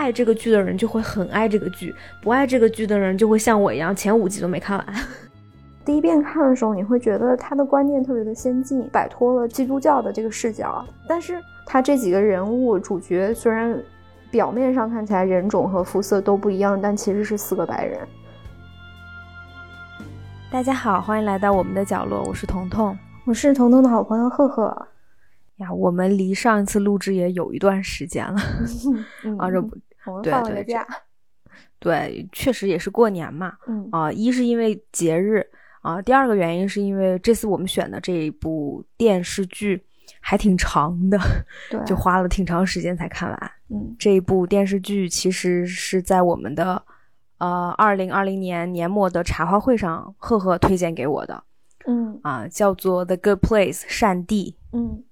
爱这个剧的人就会很爱这个剧，不爱这个剧的人就会像我一样，前五集都没看完。第一遍看的时候，你会觉得他的观念特别的先进，摆脱了基督教的这个视角。但是他这几个人物主角虽然表面上看起来人种和肤色都不一样，但其实是四个白人。大家好，欢迎来到我们的角落，我是彤彤，我是彤彤的好朋友赫赫。呀，我们离上一次录制也有一段时间了，啊，这不，我们放了个假。对，确实也是过年嘛。嗯啊，一是因为节日。啊，第二个原因是因为这次我们选的这一部电视剧还挺长的，对，就花了挺长时间才看完。嗯，这一部电视剧其实是在我们的呃二零二零年年末的茶话会上，赫赫推荐给我的。嗯啊，叫做《The Good Place》善地。嗯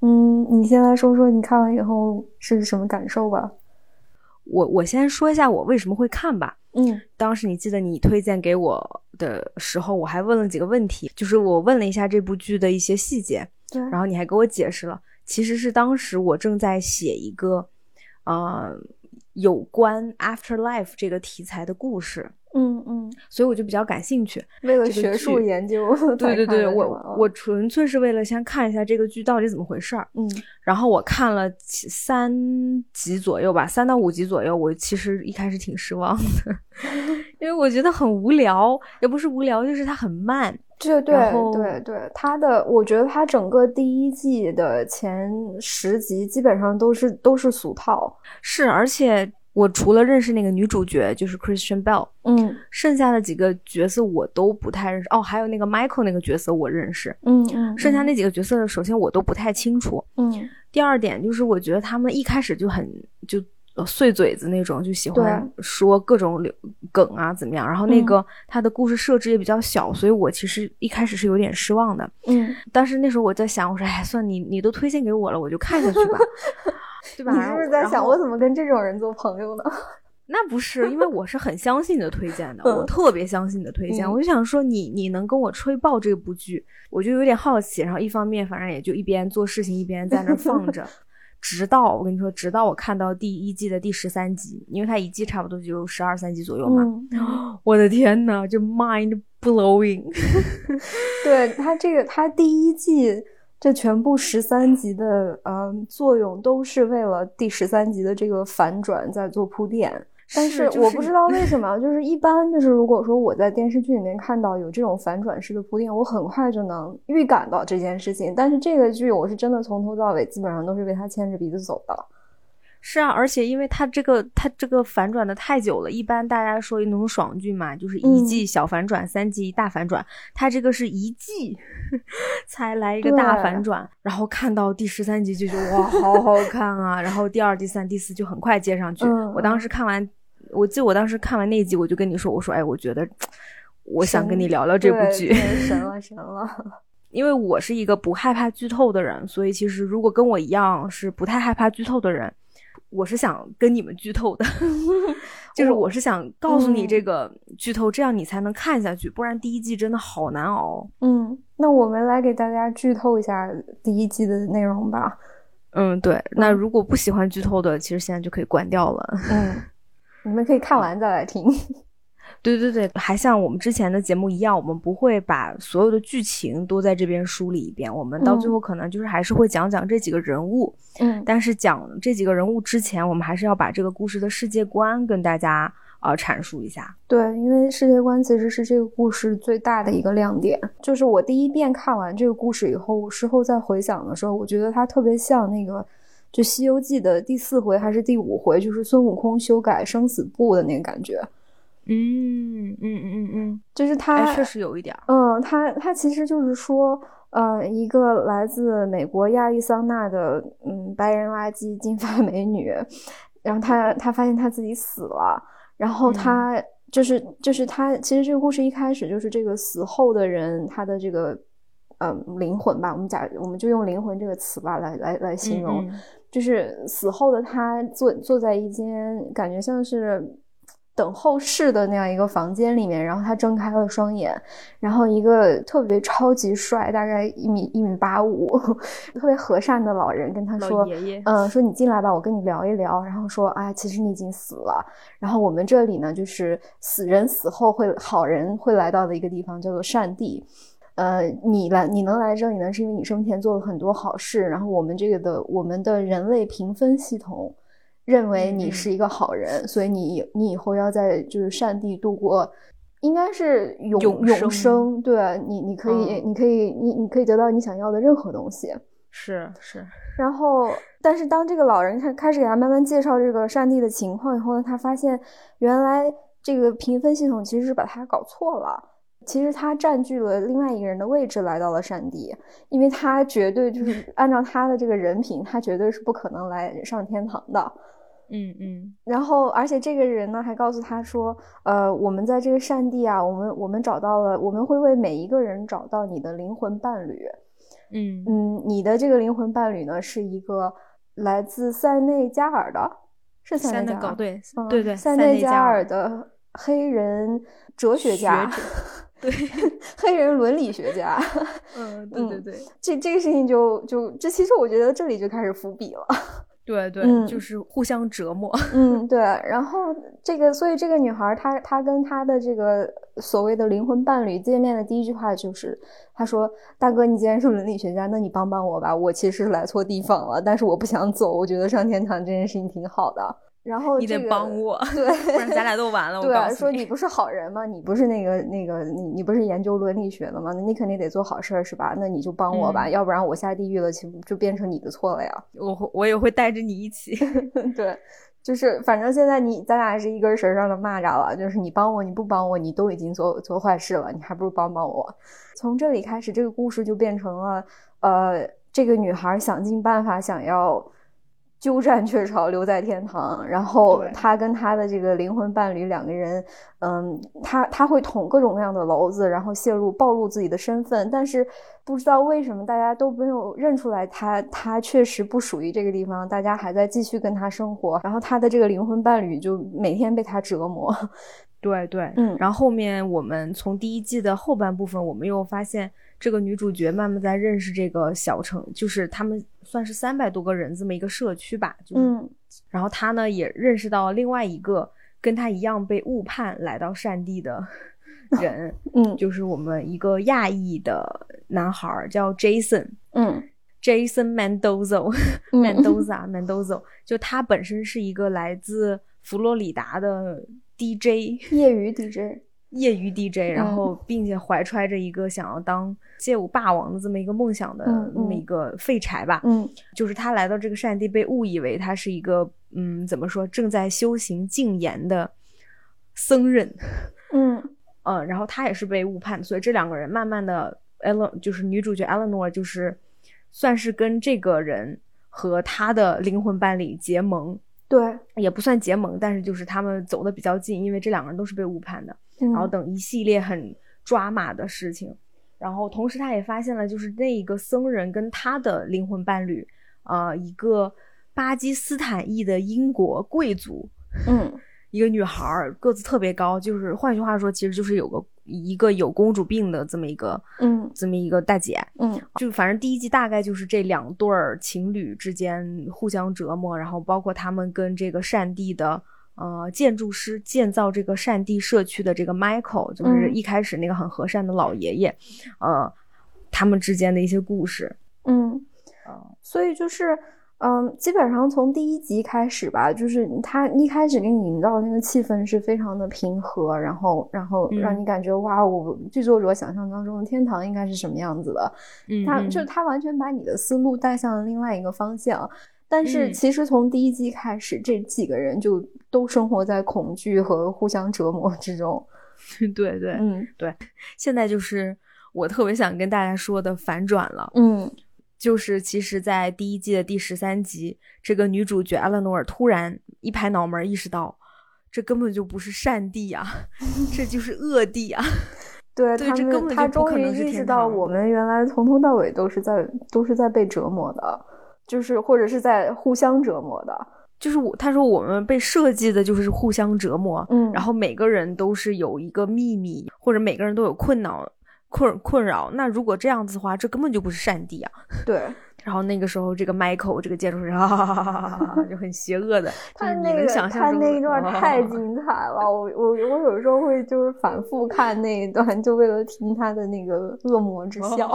嗯，你先来说说你看完以后是什么感受吧。我我先说一下我为什么会看吧。嗯，当时你记得你推荐给我的时候，我还问了几个问题，就是我问了一下这部剧的一些细节，对，然后你还给我解释了，其实是当时我正在写一个，呃，有关 afterlife 这个题材的故事。嗯嗯，所以我就比较感兴趣，为了学术研究。对对对，我我纯粹是为了先看一下这个剧到底怎么回事儿。嗯，然后我看了三集左右吧，三到五集左右，我其实一开始挺失望的，因为我觉得很无聊，也不是无聊，就是它很慢。对对对对，他的我觉得他整个第一季的前十集基本上都是都是俗套，是而且。我除了认识那个女主角，就是 Christian Bell，嗯，剩下的几个角色我都不太认识。哦，还有那个 Michael 那个角色我认识，嗯嗯，剩下那几个角色，首先我都不太清楚，嗯。第二点就是我觉得他们一开始就很就碎嘴子那种，就喜欢说各种梗啊怎么样。然后那个他的故事设置也比较小，所以我其实一开始是有点失望的，嗯。但是那时候我在想，我说哎，算你你都推荐给我了，我就看下去吧。对吧？你是不是在想我怎么跟这种人做朋友呢？那不是，因为我是很相信你的推荐的，我特别相信你的推荐。我就想说，你你能跟我吹爆这部剧，我就有点好奇。然后一方面，反正也就一边做事情一边在那放着，直到我跟你说，直到我看到第一季的第十三集，因为它一季差不多就十二三集左右嘛。我的天呐，就 mind blowing。对他这个，他第一季。这全部十三集的呃作用都是为了第十三集的这个反转在做铺垫，但是我不知道为什么，就是一般就是如果说我在电视剧里面看到有这种反转式的铺垫，我很快就能预感到这件事情，但是这个剧我是真的从头到尾基本上都是被他牵着鼻子走的。是啊，而且因为它这个它这个反转的太久了，一般大家说那种爽剧嘛，就是一季小反转，三季大反转。它这个是一季 才来一个大反转，然后看到第十三集就觉得哇，好好看啊！然后第二、第三、第四就很快接上去。我当时看完，我记得我当时看完那集，我就跟你说，我说哎，我觉得我想跟你聊聊这部剧，神了神了。因为我是一个不害怕剧透的人，所以其实如果跟我一样是不太害怕剧透的人。我是想跟你们剧透的，就是我是想告诉你这个剧透，这样你才能看下去，不然第一季真的好难熬。嗯，那我们来给大家剧透一下第一季的内容吧。嗯，对。那如果不喜欢剧透的，其实现在就可以关掉了。嗯，你们可以看完再来听。对对对，还像我们之前的节目一样，我们不会把所有的剧情都在这边梳理一遍，我们到最后可能就是还是会讲讲这几个人物。嗯，但是讲这几个人物之前，我们还是要把这个故事的世界观跟大家呃阐述一下。对，因为世界观其实是这个故事最大的一个亮点。就是我第一遍看完这个故事以后，事后再回想的时候，我觉得它特别像那个就《西游记》的第四回还是第五回，就是孙悟空修改生死簿的那个感觉。嗯嗯嗯嗯嗯，就是他确实有一点。嗯，他他其实就是说，呃，一个来自美国亚利桑那的嗯白人垃圾金发美女，然后他他发现他自己死了，然后他就是就是他其实这个故事一开始就是这个死后的人他的这个嗯灵魂吧，我们假我们就用灵魂这个词吧来来来形容，就是死后的他坐坐在一间感觉像是。等候室的那样一个房间里面，然后他睁开了双眼，然后一个特别超级帅，大概一米一米八五，特别和善的老人跟他说：“爷爷，嗯，说你进来吧，我跟你聊一聊。”然后说：“啊，其实你已经死了。然后我们这里呢，就是死人死后会好人会来到的一个地方，叫做善地。呃，你来你能来这里呢，是因为你生前做了很多好事。然后我们这个的我们的人类评分系统。”认为你是一个好人，所以你你以后要在就是善地度过，应该是永永生。对你，你可以，你可以，你你可以得到你想要的任何东西。是是。然后，但是当这个老人开开始给他慢慢介绍这个善地的情况以后呢，他发现原来这个评分系统其实是把他搞错了。其实他占据了另外一个人的位置来到了上帝，因为他绝对就是按照他的这个人品，他绝对是不可能来上天堂的。嗯嗯，然后而且这个人呢还告诉他说，呃，我们在这个上帝啊，我们我们找到了，我们会为每一个人找到你的灵魂伴侣。嗯。嗯，你的这个灵魂伴侣呢是一个来自塞内加尔的，是塞内加尔，对对对，塞内加尔的黑人哲学家，对，黑人伦理学家。嗯，对对对，这这个事情就就这其实我觉得这里就开始伏笔了。对对，就是互相折磨。嗯，对。然后这个，所以这个女孩，她她跟她的这个所谓的灵魂伴侣见面的第一句话就是，她说：“大哥，你既然是伦理学家，那你帮帮我吧，我其实是来错地方了，但是我不想走，我觉得上天堂这件事情挺好的。”然后你得帮我，对，不然咱俩都完了。对，说你不是好人吗？你不是那个那个你你不是研究伦理学的吗？那你肯定得做好事儿是吧？那你就帮我吧，要不然我下地狱了，岂不就变成你的错了呀？我我也会带着你一起。对，就是反正现在你咱俩是一根绳上的蚂蚱了，就是你帮我，你不帮我，你都已经做做坏事了，你还不如帮帮我。从这里开始，这个故事就变成了呃，这个女孩想尽办法想要。鸠占鹊巢，留在天堂。然后他跟他的这个灵魂伴侣两个人，嗯，他他会捅各种各样的娄子，然后泄露暴露自己的身份。但是不知道为什么大家都没有认出来他，他确实不属于这个地方。大家还在继续跟他生活。然后他的这个灵魂伴侣就每天被他折磨。对对，嗯。然后后面我们从第一季的后半部分，我们又发现。这个女主角慢慢在认识这个小城，就是他们算是三百多个人这么一个社区吧。嗯，然后她呢也认识到另外一个跟她一样被误判来到善地的 人，嗯，就是我们一个亚裔的男孩叫 Jason，嗯，Jason Mendoza，Mendoza，Mendoza，就他本身是一个来自佛罗里达的 DJ，业余 DJ。业余 DJ，然后并且怀揣着一个想要当街舞霸王的这么一个梦想的那么一个废柴吧，嗯，就是他来到这个善地，被误以为他是一个嗯，怎么说，正在修行禁言的僧人，嗯。嗯，然后他也是被误判，所以这两个人慢慢的，Ellen 就是女主角 Eleanor 就是算是跟这个人和他的灵魂伴侣结盟，对，也不算结盟，但是就是他们走的比较近，因为这两个人都是被误判的。然后等一系列很抓马的事情，然后同时他也发现了，就是那一个僧人跟他的灵魂伴侣，呃，一个巴基斯坦裔的英国贵族，嗯，一个女孩儿个子特别高，就是换句话说，其实就是有个一个有公主病的这么一个，嗯，这么一个大姐，嗯，就反正第一季大概就是这两对儿情侣之间互相折磨，然后包括他们跟这个善地的。呃，建筑师建造这个善地社区的这个 Michael，就是一开始那个很和善的老爷爷，呃，他们之间的一些故事，嗯，所以就是，嗯，基本上从第一集开始吧，就是他一开始给你营造的那个气氛是非常的平和，然后，然后让你感觉哇，我剧作者想象当中的天堂应该是什么样子的，嗯，他就他完全把你的思路带向了另外一个方向。但是其实从第一季开始，这几个人就都生活在恐惧和互相折磨之中。对对，嗯对。现在就是我特别想跟大家说的反转了。嗯，就是其实，在第一季的第十三集，这个女主角阿拉诺尔突然一拍脑门，意识到这根本就不是善地啊，这就是恶地啊。对他们，他终于意识到，我们原来从头到尾都是在都是在被折磨的。就是或者是在互相折磨的，就是我他说我们被设计的就是互相折磨，嗯，然后每个人都是有一个秘密，或者每个人都有困扰困困扰。那如果这样子的话，这根本就不是善地啊。对。然后那个时候，这个 Michael 这个建筑师 哈哈哈哈哈就很邪恶的，他那个他那一段太精彩了，我我我有时候会就是反复看那一段，就为了听他的那个恶魔之笑。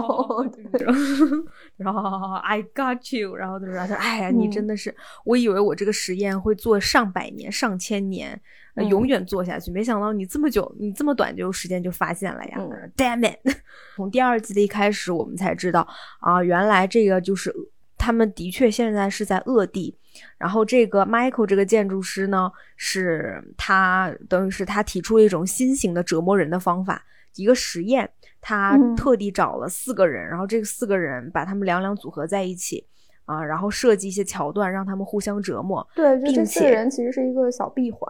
然后 I got you，然后他说：“哎呀，你真的是，我以为我这个实验会做上百年、上千年。”永远做下去，没想到你这么久，你这么短就时间就发现了呀！Damn it！从第二季的一开始，我们才知道啊，原来这个就是他们的确现在是在恶地。然后这个 Michael 这个建筑师呢，是他等于是他提出了一种新型的折磨人的方法，一个实验。他特地找了四个人，然后这四个人把他们两两组合在一起啊，然后设计一些桥段，让他们互相折磨。对，就这四个人其实是一个小闭环。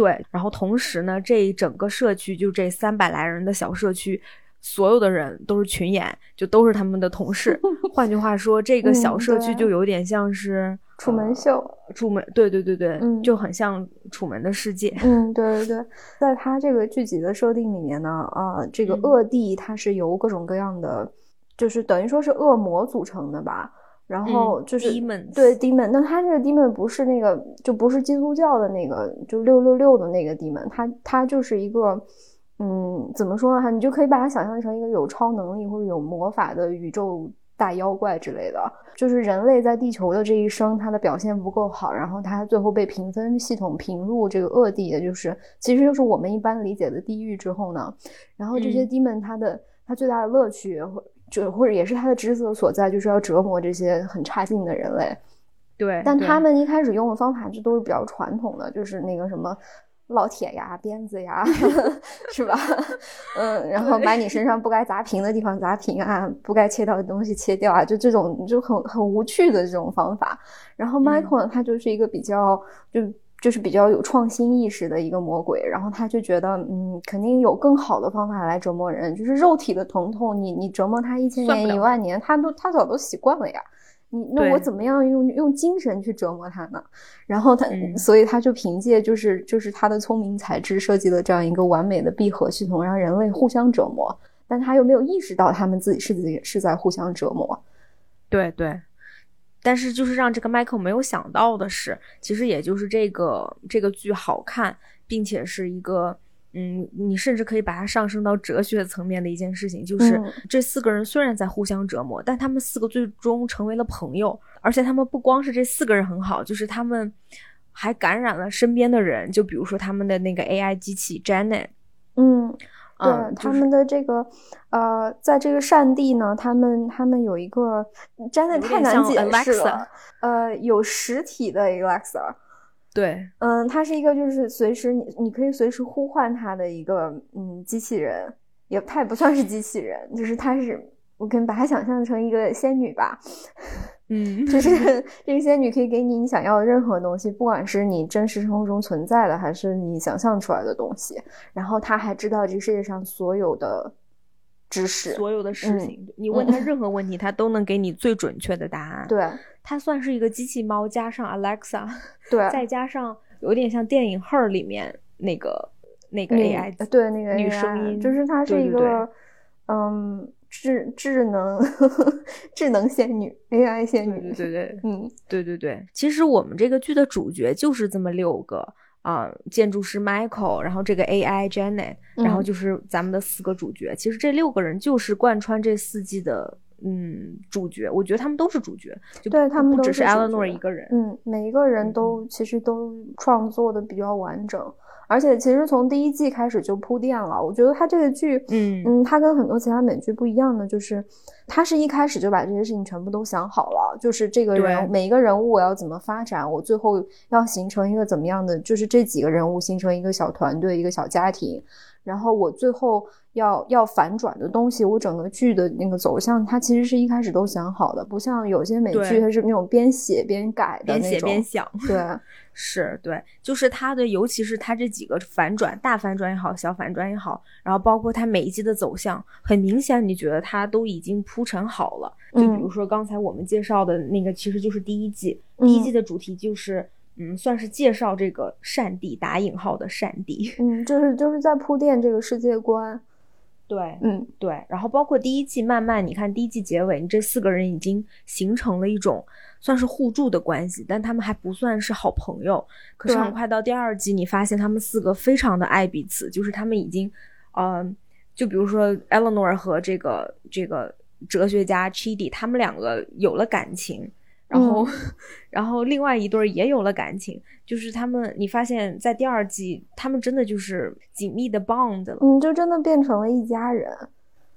对，然后同时呢，这一整个社区就这三百来人的小社区，所有的人都是群演，就都是他们的同事。换句话说，这个小社区就有点像是楚门秀。楚门，对对对对，就很像楚门的世界。嗯，对对对，在他这个剧集的设定里面呢，啊，这个恶地它是由各种各样的，就是等于说是恶魔组成的吧。然后就是对 demon，那他这个 demon 不是那个，就不是基督教的那个，就六六六的那个 demon，他他就是一个，嗯，怎么说呢？你就可以把它想象成一个有超能力或者有魔法的宇宙大妖怪之类的。就是人类在地球的这一生，他的表现不够好，然后他最后被评分系统评入这个恶地，也就是其实就是我们一般理解的地狱之后呢，然后这些 demon 他的他最大的乐趣或就或者也是他的职责所在，就是要折磨这些很差劲的人类。对，但他们一开始用的方法就都是比较传统的，就是那个什么烙铁呀、鞭子呀，是吧？嗯，然后把你身上不该砸平的地方砸平啊，不该切掉的东西切掉啊，就这种就很很无趣的这种方法。然后 Michael 他就是一个比较就。就是比较有创新意识的一个魔鬼，然后他就觉得，嗯，肯定有更好的方法来折磨人，就是肉体的疼痛，你你折磨他一千年一万年，他都他早都习惯了呀。你那我怎么样用用精神去折磨他呢？然后他，所以他就凭借就是就是他的聪明才智设计了这样一个完美的闭合系统，让人类互相折磨，但他又没有意识到他们自己是自己是在互相折磨。对对。但是，就是让这个 Michael 没有想到的是，其实也就是这个这个剧好看，并且是一个，嗯，你甚至可以把它上升到哲学层面的一件事情，就是这四个人虽然在互相折磨，但他们四个最终成为了朋友，而且他们不光是这四个人很好，就是他们还感染了身边的人，就比如说他们的那个 AI 机器 Janet，嗯。对他们的这个，呃，在这个善地呢，他们他们有一个真的太难解释了。呃，有实体的 Alexa，对，嗯，它是一个就是随时你你可以随时呼唤它的一个嗯机器人，也它也不算是机器人，就是它是我可以把它想象成一个仙女吧。嗯，就是 这个仙女可以给你你想要的任何东西，不管是你真实生活中存在的，还是你想象出来的东西。然后她还知道这个世界上所有的知识，所有的事情。你问她任何问题，她都能给你最准确的答案。对，她算是一个机器猫，加上 Alexa，对，再加上有点像电影《Her》里面那个那个 AI，对，那个女声音，就是她是一个，嗯。智智能 智能仙女 AI 仙女，对对对，嗯，对对对。其实我们这个剧的主角就是这么六个啊，建筑师 Michael，然后这个 AI Janet，然后就是咱们的四个主角。其实这六个人就是贯穿这四季的嗯主角，我觉得他们都是主角，就对他们不只是 Eleanor 一个人，嗯，每一个人都其实都创作的比较完整。而且其实从第一季开始就铺垫了，我觉得他这个剧，嗯嗯，他跟很多其他美剧不一样的就是，他是一开始就把这些事情全部都想好了，就是这个人每一个人物我要怎么发展，我最后要形成一个怎么样的，就是这几个人物形成一个小团队，一个小家庭。然后我最后要要反转的东西，我整个剧的那个走向，它其实是一开始都想好的，不像有些美剧，它是那种边写边改的那种。边写边想。对，是，对，就是它的，尤其是它这几个反转，大反转也好，小反转也好，然后包括它每一季的走向，很明显，你觉得它都已经铺陈好了。就比如说刚才我们介绍的那个，其实就是第一季，第一季的主题就是。嗯，算是介绍这个善地打引号的善地，嗯，就是就是在铺垫这个世界观。对，嗯，对，然后包括第一季，慢慢你看第一季结尾，你这四个人已经形成了一种算是互助的关系，但他们还不算是好朋友。可是很快到第二季，你发现他们四个非常的爱彼此，就是他们已经，呃，就比如说 Eleanor 和这个这个哲学家 Chidi，他们两个有了感情。然后，然后另外一对儿也有了感情，就是他们，你发现在第二季，他们真的就是紧密的 bond 了，嗯，就真的变成了一家人。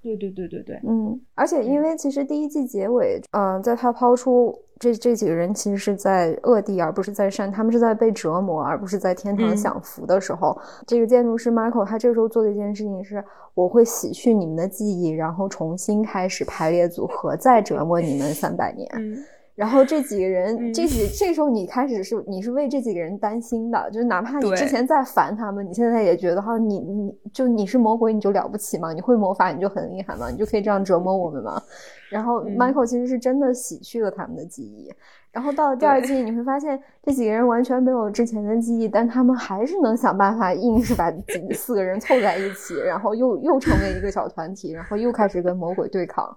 对对对对对，嗯，而且因为其实第一季结尾，嗯，在他抛出这这几个人其实是在恶地而不是在善，他们是在被折磨而不是在天堂享福的时候，这个建筑师 Michael 他这个时候做的一件事情是，我会洗去你们的记忆，然后重新开始排列组合，再折磨你们三百年。嗯。然后这几个人，这几这时候你开始是你是为这几个人担心的，就是哪怕你之前再烦他们，你现在也觉得哈，你你就你是魔鬼你就了不起吗？你会魔法你就很厉害吗？你就可以这样折磨我们吗？然后 Michael 其实是真的洗去了他们的记忆，然后到了第二季你会发现这几个人完全没有之前的记忆，但他们还是能想办法硬是把四个人凑在一起，然后又又成为一个小团体，然后又开始跟魔鬼对抗。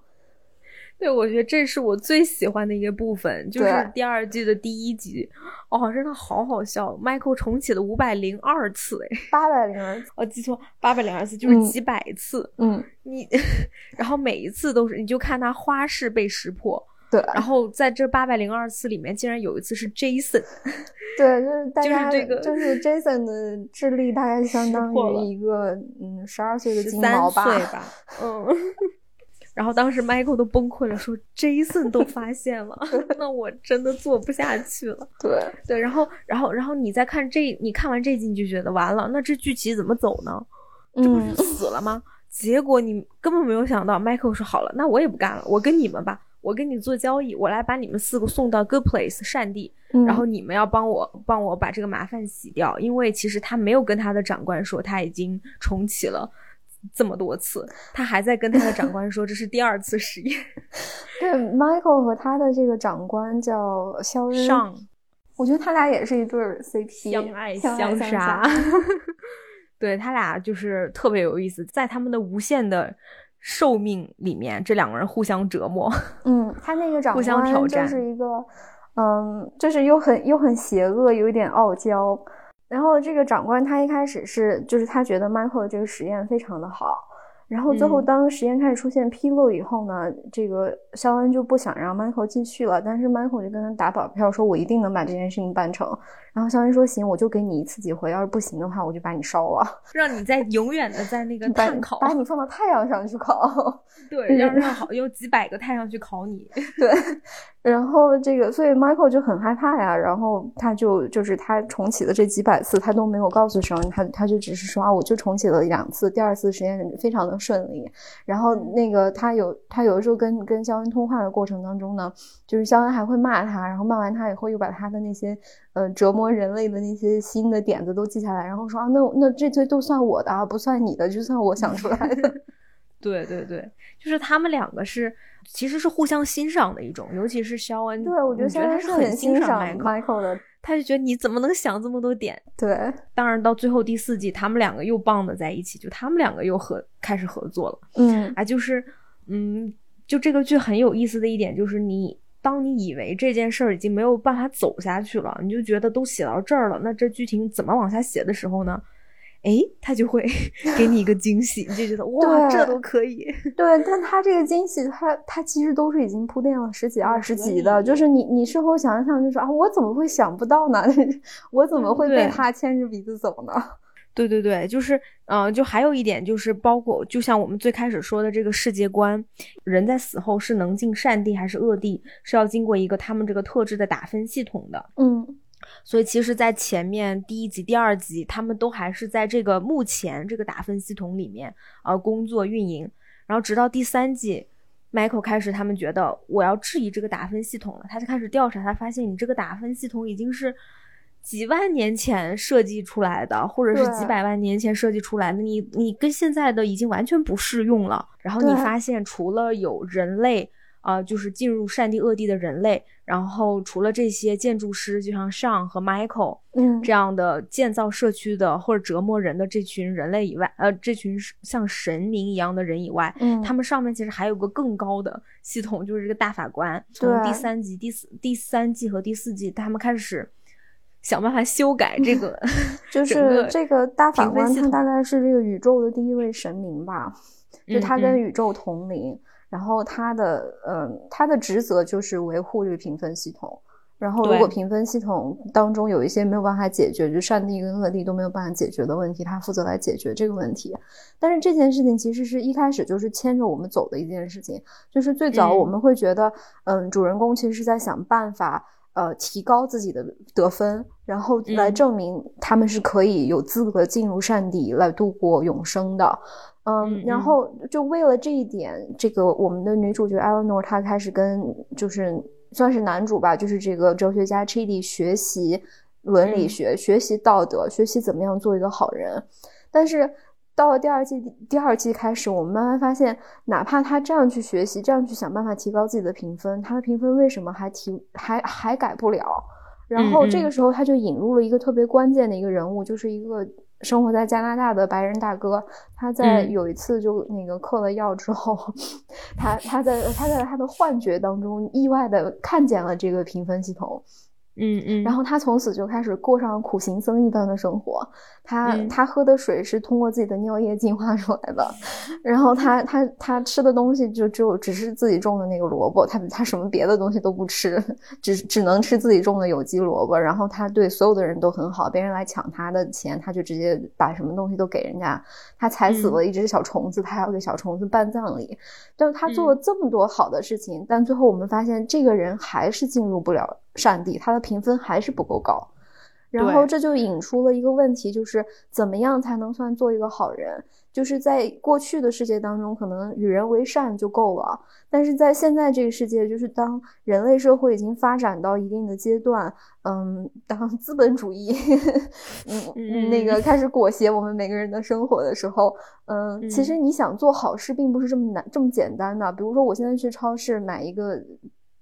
对，我觉得这是我最喜欢的一个部分，就是第二季的第一集，哦，真的好好笑。Michael 重启了五百零二次，哎，八百零二次，哦，记错，八百零二次就是几百次。嗯，你，然后每一次都是，你就看他花式被识破。对，然后在这八百零二次里面，竟然有一次是 Jason。对，就是大家这个，就是 Jason 的智力大概相当于一个嗯十二岁的金毛吧。嗯。然后当时 Michael 都崩溃了，说 Jason 都发现了，那我真的做不下去了。对对，然后然后然后你再看这，你看完这集你就觉得完了，那这剧情怎么走呢？这不是死了吗？结果你根本没有想到，Michael 说好了，那我也不干了，我跟你们吧，我跟你做交易，我来把你们四个送到 Good Place 善地，然后你们要帮我帮我把这个麻烦洗掉，因为其实他没有跟他的长官说他已经重启了。这么多次，他还在跟他的长官说这是第二次实验。对，Michael 和他的这个长官叫肖恩，上，我觉得他俩也是一对 CP，相爱相杀。对他俩就是特别有意思，在他们的无限的寿命里面，这两个人互相折磨。嗯，他那个 长官就是一个，嗯，就是又很又很邪恶，有一点傲娇。然后这个长官他一开始是，就是他觉得 Michael 的这个实验非常的好。然后最后，当实验开始出现纰漏以后呢，这个肖恩就不想让 Michael 继续了。但是 Michael 就跟他打保票，说我一定能把这件事情办成。然后肖恩说：“行，我就给你一次机会，要是不行的话，我就把你烧了，让你在永远的在那个 炭烤，把你放到太阳上去烤。对，让让好用几百个太阳去烤你。对，然后这个，所以 Michael 就很害怕呀。然后他就就是他重启的这几百次，他都没有告诉肖恩，他他就只是说啊，我就重启了两次，第二次实验非常的。”顺利，然后那个他有他有的时候跟跟肖恩通话的过程当中呢，就是肖恩还会骂他，然后骂完他以后又把他的那些呃折磨人类的那些新的点子都记下来，然后说啊那那这些都算我的啊，不算你的，就算我想出来的。对对对，就是他们两个是其实是互相欣赏的一种，尤其是肖恩，对我觉得肖恩是很欣赏 Michael 的。他就觉得你怎么能想这么多点？对，当然到最后第四季，他们两个又棒的在一起，就他们两个又合开始合作了。嗯，啊，就是，嗯，就这个剧很有意思的一点就是，你当你以为这件事儿已经没有办法走下去了，你就觉得都写到这儿了，那这剧情怎么往下写的时候呢？哎，他就会 给你一个惊喜，你就觉得哇，这都可以。对，但他这个惊喜，他他其实都是已经铺垫了十几二十集的，就是你你事后想想，就说啊，我怎么会想不到呢？我怎么会被他牵着鼻子走呢？对对对，就是嗯，就还有一点就是，包括就像我们最开始说的这个世界观，人在死后是能进善地还是恶地，是要经过一个他们这个特制的打分系统的。嗯。所以其实，在前面第一集、第二集，他们都还是在这个目前这个打分系统里面啊工作运营。然后直到第三季，Michael 开始，他们觉得我要质疑这个打分系统了，他就开始调查，他发现你这个打分系统已经是几万年前设计出来的，或者是几百万年前设计出来的，你你跟现在的已经完全不适用了。然后你发现，除了有人类。呃，就是进入善地恶地的人类。然后除了这些建筑师，就像上和 Michael，嗯，这样的建造社区的或者折磨人的这群人类以外，呃，这群像神明一样的人以外，嗯，他们上面其实还有个更高的系统，就是这个大法官。从第三集、第四、第三季和第四季，他们开始想办法修改这个，就 是这个大法官，他大概是这个宇宙的第一位神明吧，就他跟宇宙同龄。然后他的，嗯，他的职责就是维护这个评分系统。然后，如果评分系统当中有一些没有办法解决，就善地跟恶地都没有办法解决的问题，他负责来解决这个问题。但是这件事情其实是一开始就是牵着我们走的一件事情。就是最早我们会觉得，嗯，主人公其实是在想办法，呃，提高自己的得分，然后来证明他们是可以有资格进入善地来度过永生的。嗯，然后就为了这一点，这个我们的女主角 Eleanor 她开始跟就是算是男主吧，就是这个哲学家 Chidi 学习伦理学，学习道德，学习怎么样做一个好人。但是到了第二季第二季开始，我们慢慢发现，哪怕他这样去学习，这样去想办法提高自己的评分，他的评分为什么还提还还改不了？然后这个时候他就引入了一个特别关键的一个人物，就是一个。生活在加拿大的白人大哥，他在有一次就那个嗑了药之后，他他在他在他的幻觉当中意外的看见了这个评分系统。嗯嗯，然后他从此就开始过上苦行僧一般的生活。他他喝的水是通过自己的尿液进化出来的，然后他他他吃的东西就只有只是自己种的那个萝卜，他他什么别的东西都不吃，只只能吃自己种的有机萝卜。然后他对所有的人都很好，别人来抢他的钱，他就直接把什么东西都给人家。他踩死了一只小虫子，他要给小虫子办葬礼。但是他做了这么多好的事情，但最后我们发现这个人还是进入不了。善地，他的评分还是不够高，然后这就引出了一个问题，就是怎么样才能算做一个好人？就是在过去的世界当中，可能与人为善就够了，但是在现在这个世界，就是当人类社会已经发展到一定的阶段，嗯，当资本主义，嗯，那个开始裹挟我们每个人的生活的时候，嗯，其实你想做好事，并不是这么难、这么简单的。比如说，我现在去超市买一个。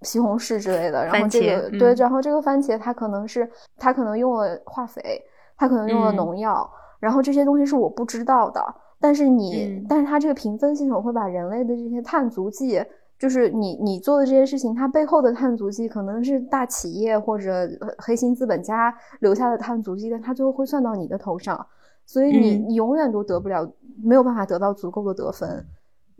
西红柿之类的，然后这个对，然后这个番茄它可能是它可能用了化肥，它可能用了农药，然后这些东西是我不知道的。但是你，但是它这个评分系统会把人类的这些碳足迹，就是你你做的这些事情，它背后的碳足迹可能是大企业或者黑心资本家留下的碳足迹，但它最后会算到你的头上，所以你你永远都得不了，没有办法得到足够的得分。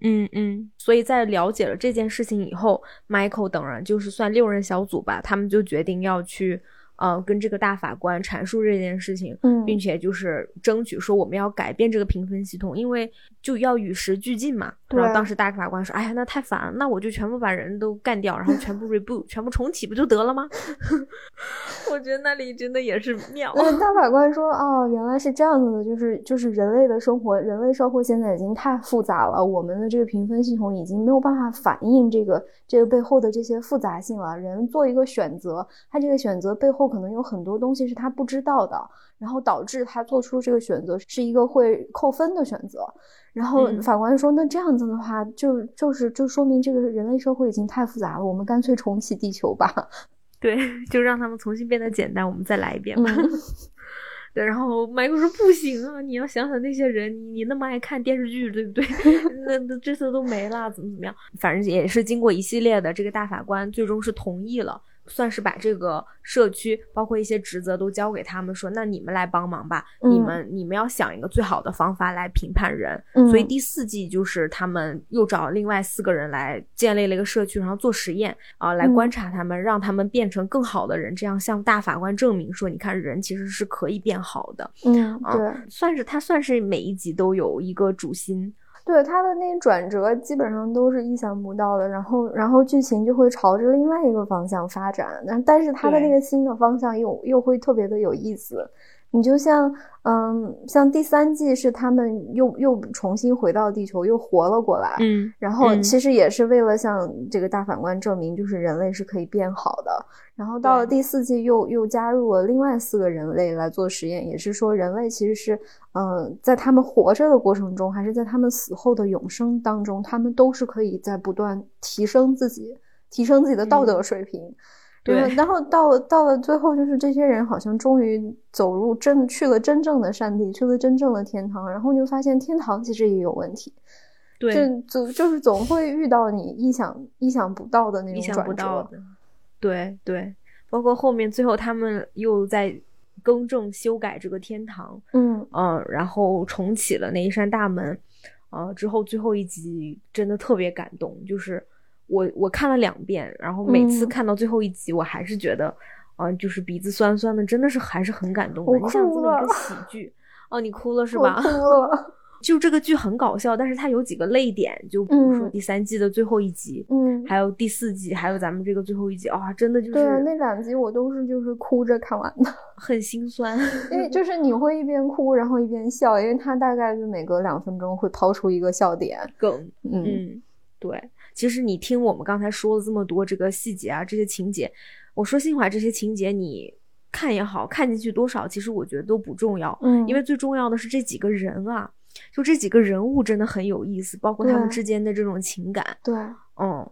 嗯嗯，所以在了解了这件事情以后，Michael 等人就是算六人小组吧，他们就决定要去。呃，跟这个大法官阐述这件事情，嗯，并且就是争取说我们要改变这个评分系统，因为就要与时俱进嘛。然后当时大法官说：“哎呀，那太烦了，那我就全部把人都干掉，然后全部 reboot，全部重启不就得了吗？” 我觉得那里真的也是妙。大法官说：“哦，原来是这样子的，就是就是人类的生活，人类社会现在已经太复杂了，我们的这个评分系统已经没有办法反映这个这个背后的这些复杂性了。人做一个选择，他这个选择背后。”可能有很多东西是他不知道的，然后导致他做出这个选择是一个会扣分的选择。然后法官说：“那这样子的话，就就是就说明这个人类社会已经太复杂了，我们干脆重启地球吧。”对，就让他们重新变得简单，我们再来一遍吧。对，然后迈克说：“不行啊，你要想想那些人，你你那么爱看电视剧，对不对？那那这次都没了，怎么怎么样？反正也是经过一系列的，这个大法官最终是同意了。”算是把这个社区包括一些职责都交给他们，说那你们来帮忙吧，你们你们要想一个最好的方法来评判人。所以第四季就是他们又找另外四个人来建立了一个社区，然后做实验啊，来观察他们，让他们变成更好的人，这样向大法官证明说，你看人其实是可以变好的。嗯，对，算是他算是每一集都有一个主心。对他的那转折基本上都是意想不到的，然后然后剧情就会朝着另外一个方向发展，但但是他的那个新的方向又又会特别的有意思，你就像，嗯，像第三季是他们又又重新回到地球，又活了过来，嗯，然后嗯其实也是为了向这个大反观证明，就是人类是可以变好的。然后到了第四季又又加入了另外四个人类来做实验，也是说人类其实是，嗯，在他们活着的过程中，还是在他们死后的永生当中，他们都是可以在不断提升自己，提升自己的道德水平。对。然后到了到了最后，就是这些人好像终于走入真去了真正的上帝，去了真正的天堂，然后就发现天堂其实也有问题，对，就总就是总会遇到你意想意想不到的那种转折。不到的，对对，包括后面最后他们又在更正修改这个天堂，嗯嗯，然后重启了那一扇大门，呃，之后最后一集真的特别感动，就是我我看了两遍，然后每次嗯看到最后一集，我还是觉得，嗯、就是鼻子酸酸的，真的是还是很感动的。我你想哭了这么一个喜剧，哦，你哭了是我吧？哭了。就这个剧很搞笑，但是它有几个泪点，就比如说嗯第三季的最后一集，嗯，还有第四季，还有咱们这个最后一集，哇、真的就是对那两集我都是就是哭着看完的，很心酸。因为 就是你会一边哭然后一边笑，因为它大概就每隔两分钟会抛出一个笑点。梗，嗯嗯，对。其实你听我们刚才说了这么多这个细节啊，这些情节，我说心里话，这些情节你看也好看进去多少，其实我觉得都不重要，嗯，因为最重要的是这几个人啊，就这几个人物真的很有意思，包括他们之间的这种情感，对。嗯，